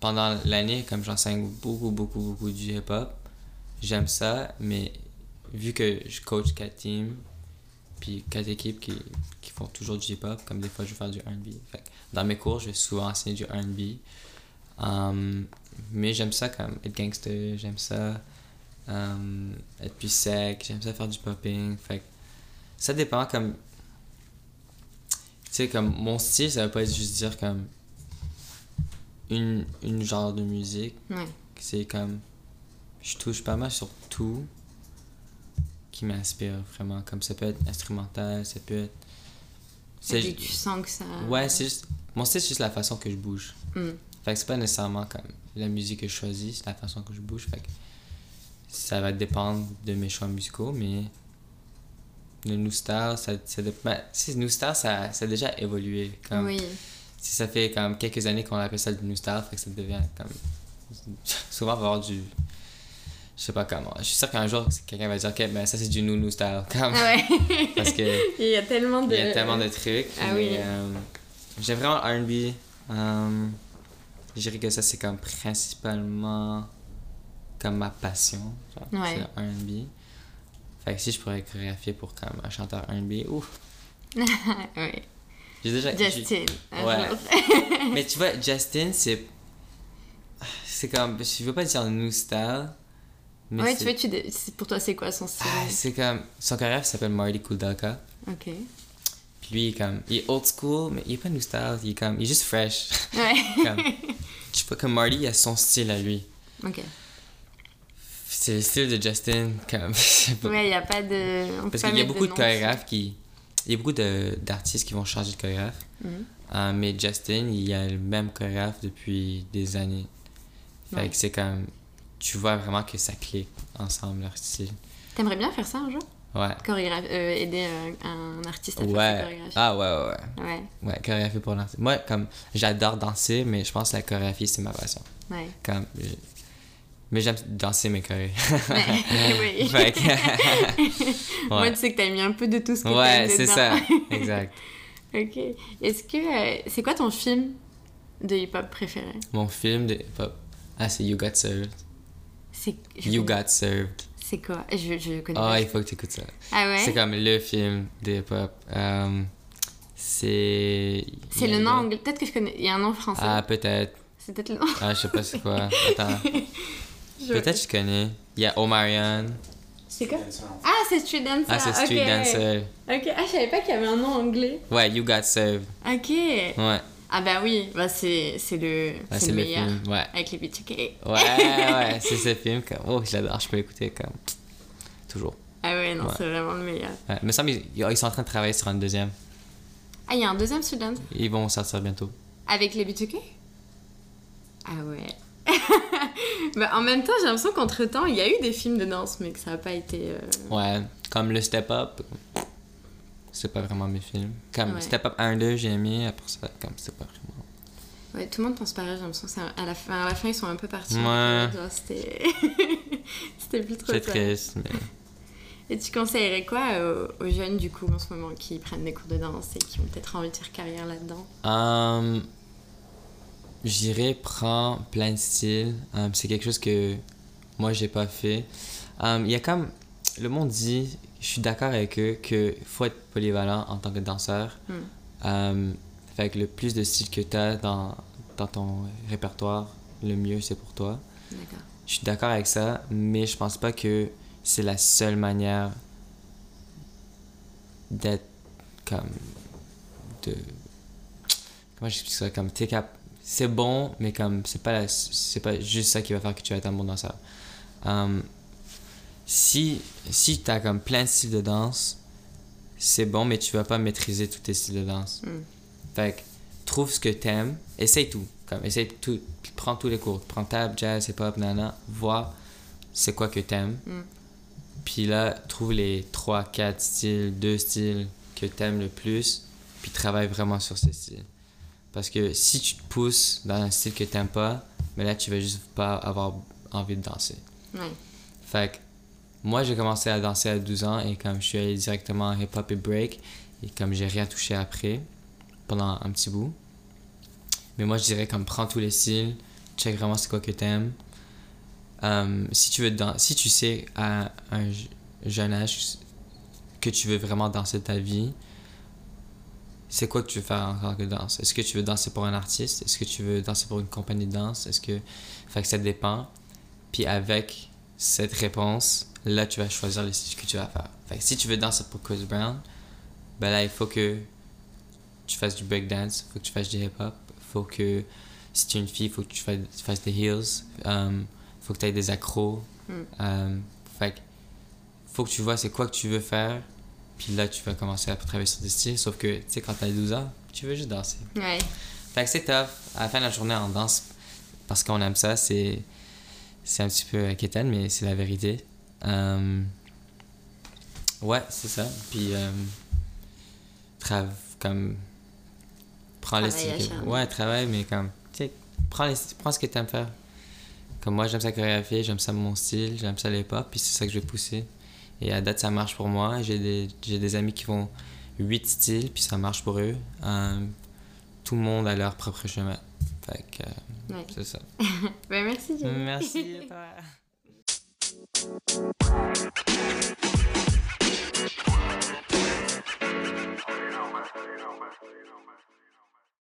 pendant l'année, comme j'enseigne beaucoup, beaucoup, beaucoup du hip-hop, j'aime ça. Mais vu que je coach quatre teams, puis quatre équipes qui, qui font toujours du hip-hop, comme des fois je vais faire du RB. Fait que dans mes cours, je vais souvent enseigner du RB. Um, mais j'aime ça comme être gangster, j'aime ça um, être plus sec, j'aime ça faire du popping. Fait que ça dépend comme. Tu sais, comme mon style, ça veut pas être juste dire comme une, une genre de musique. Ouais. C'est comme. Je touche pas mal sur tout qui m'inspire vraiment. Comme ça peut être instrumental, ça peut être. Et puis tu sens que ça. Ouais, c'est juste. Mon style, c'est juste la façon que je bouge. Hmm. Fait que c'est pas nécessairement comme la musique que je choisis, c'est la façon que je bouge. Fait que ça va dépendre de mes choix musicaux, mais le New Star, ça, ça. Ben, sais, New Star, ça, ça a déjà évolué. Comme, Oui. si ça fait comme quelques années qu'on appelle ça le New Star, fait que ça devient comme. <laughs> Souvent, on va avoir du. Je sais pas comment. Je suis sûr qu'un jour, quelqu'un va dire, ok, ben ça c'est du New New Style. <laughs> Comme, ouais. Parce que. <laughs> Il y a tellement de. Il y a tellement de trucs. Ah mais, oui. euh, J'aime vraiment RB. Euh, je dirais que ça, c'est comme principalement comme ma passion. genre, Ouais. C'est le RB. Fait que si je pourrais chorégraphier pour comme un chanteur RB, ouf. <laughs> ouais. J'ai déjà. Justin. Ouais. <laughs> Mais tu vois, Justin, c'est. C'est comme. Je veux pas dire new style. Mais ouais, c'est- tu vois, tu dé- c'est- pour toi, c'est quoi son style? Ah, c'est comme. Son chorégraphe s'appelle Marty Kuldaka. Ok. Puis lui, il est comme. Il est old school, mais il est pas new style. Il est comme. Il est juste fresh. Ouais. <laughs> comme, je sais pas, comme Marty, il a son style à lui. ok. C'est le style de Justin, comme. <laughs> pas. Ouais, il n'y a pas de. on Parce qu'il y a beaucoup de chorégraphes qui. Il y a beaucoup d'artistes qui vont changer de chorégraphe. Mhm. Euh, mais Justin, il a le même chorégraphe depuis des années. Fait Ouais. que c'est comme. Tu vois vraiment que ça clique ensemble, leur style. T'aimerais bien faire ça un jour? Ouais. Chorégraphe, euh, aider un artiste à faire sa Ouais. chorégraphie. Ah ouais, ouais, ouais. Ouais, Ouais, chorégraphie pour danser. Moi, comme. J'adore danser, mais je pense que la chorégraphie, c'est ma passion. ouais. Comme. Mais j'aime danser mes chorés. <laughs> oui. <laughs> Que- <laughs> Moi, tu sais que t'as mis un peu de tout ce que ouais c'est ça. Exact. ok. Est-ce que. euh, c'est quoi ton film de hip-hop préféré? Mon film de hip-hop. Ah, c'est You Got Served. C'est. You Got Served. C'est quoi? Je, je connais Ah, il faut que tu écoutes ça. Ah ouais? C'est comme le film de hip-hop. Euh, c'est. C'est le nom anglais. Peut-être que je connais. Il y a un nom français. Ah, peut-être. C'est peut-être le nom. Ah, je sais pas c'est quoi. Attends. Je- Peut-être que je connais. Il y a Omarion. C'est quoi? Ah, c'est Street Dancer. Ah, c'est Street ok. Dancer. Ok. Ah, je savais pas qu'il y avait un nom anglais. Ouais, You Got Served. Ok. Ouais. Ah, bah oui. Bah, c'est c'est le, c'est le le meilleur. film. Ouais. Avec les beats. Ok. Ouais, <laughs> ouais, c'est ce film. Comme... Oh, je l'adore. Je peux l'écouter comme. Toujours. Ah ouais, non, Ouais. c'est vraiment le meilleur. Ouais. Mais ça, ils, ils sont en train de travailler sur un deuxième. Ah, il y a un deuxième Street Dancer? Ils vont sortir bientôt. Avec les B2K Ah ouais. Bah, en même temps, j'ai l'impression qu'entre temps, il y a eu des films de danse, mais que ça n'a pas été. euh, Ouais, comme le Step Up, c'est pas vraiment mes films. Comme Ouais. Step Up 1 2, j'ai aimé, après ça, comme c'est pas vraiment. Ouais, tout le monde pense pareil, j'ai l'impression que ça- à la, fin, à la fin, ils sont un peu partis. Ouais. C'était. <laughs> C'était plus trop C'est triste, mais. Et tu conseillerais quoi aux, aux jeunes, du coup, en ce moment, qui prennent des cours de danse et qui ont peut-être envie de faire carrière là-dedans? Hum, J'irais prendre plein de styles. Hum, c'est quelque chose que moi j'ai pas fait. Hum, Il y a comme. Le monde dit, je suis d'accord avec eux, qu'il faut être polyvalent en tant que danseur. Mm. Fait que le plus de styles que tu as dans, dans ton répertoire, le mieux c'est pour toi. D'accord. Je suis d'accord avec ça, mais je pense pas que c'est la seule manière d'être comme de comment j'explique ça comme t'es cap c'est bon mais comme c'est pas la- c'est pas juste ça qui va faire que tu vas être un bon danseur. Hum, si si t'as comme plein de styles de danse c'est bon mais tu vas pas maîtriser tous tes styles de danse. Mm. fait que trouve ce que t'aimes essaye tout. Comme essaye tout prends tous les cours. Prends table jazz hip hop nana vois c'est quoi que t'aimes. Mm. puis là trouve les 3 4 styles deux styles que t'aimes le plus puis travaille vraiment sur ces styles parce que si tu te pousses dans un style que t'aimes pas mais là tu vas juste pas avoir envie de danser Ouais. fait que moi, j'ai commencé à danser à 12 ans et comme je suis allé directement en hip-hop et break, et comme j'ai rien touché après, pendant un petit bout. Mais moi, je dirais comme prends tous les styles, check vraiment c'est quoi que t'aimes. Euh, si tu veux dan- si tu sais à un je- jeune âge que tu veux vraiment danser ta vie, c'est quoi que tu veux faire en tant que danse? Est-ce que tu veux danser pour un artiste? Est-ce que tu veux danser pour une compagnie de danse? Est-ce que... Fait que ça dépend. Puis avec cette réponse, là, tu vas choisir le style que tu vas faire. Fait que si tu veux danser pour Chris Brown, ben là, il faut que tu fasses du breakdance, il faut que tu fasses du hip-hop, il faut que, si tu es une fille, il faut que tu fasses, tu fasses des heels, il faut que tu aies des accros. Mm. Um, fait que faut que tu vois c'est quoi que tu veux faire, puis là, tu vas commencer à travailler sur des styles, sauf que, tu sais, quand tu as 12 ans, tu veux juste danser. Ouais. Fait que c'est tough. À la fin de la journée, on danse parce qu'on aime ça. C'est, c'est un petit peu inquiétant, mais c'est la vérité. Euh, Ouais, c'est ça. Puis, euh, comme. Prends les styles. Ouais, travaille, mais comme. Tu sais, prends, les... prends ce que t'aimes faire. Comme moi, j'aime ça chorégraphier, j'aime ça mon style, j'aime ça les pop, puis c'est ça que je vais pousser. Et à date, ça marche pour moi. J'ai des, des amis qui font 8 styles, puis ça marche pour eux. Euh, tout le monde a leur propre chemin. Fait que, euh, Ouais. c'est ça. <laughs> Ben, merci. Merci à <laughs> toi.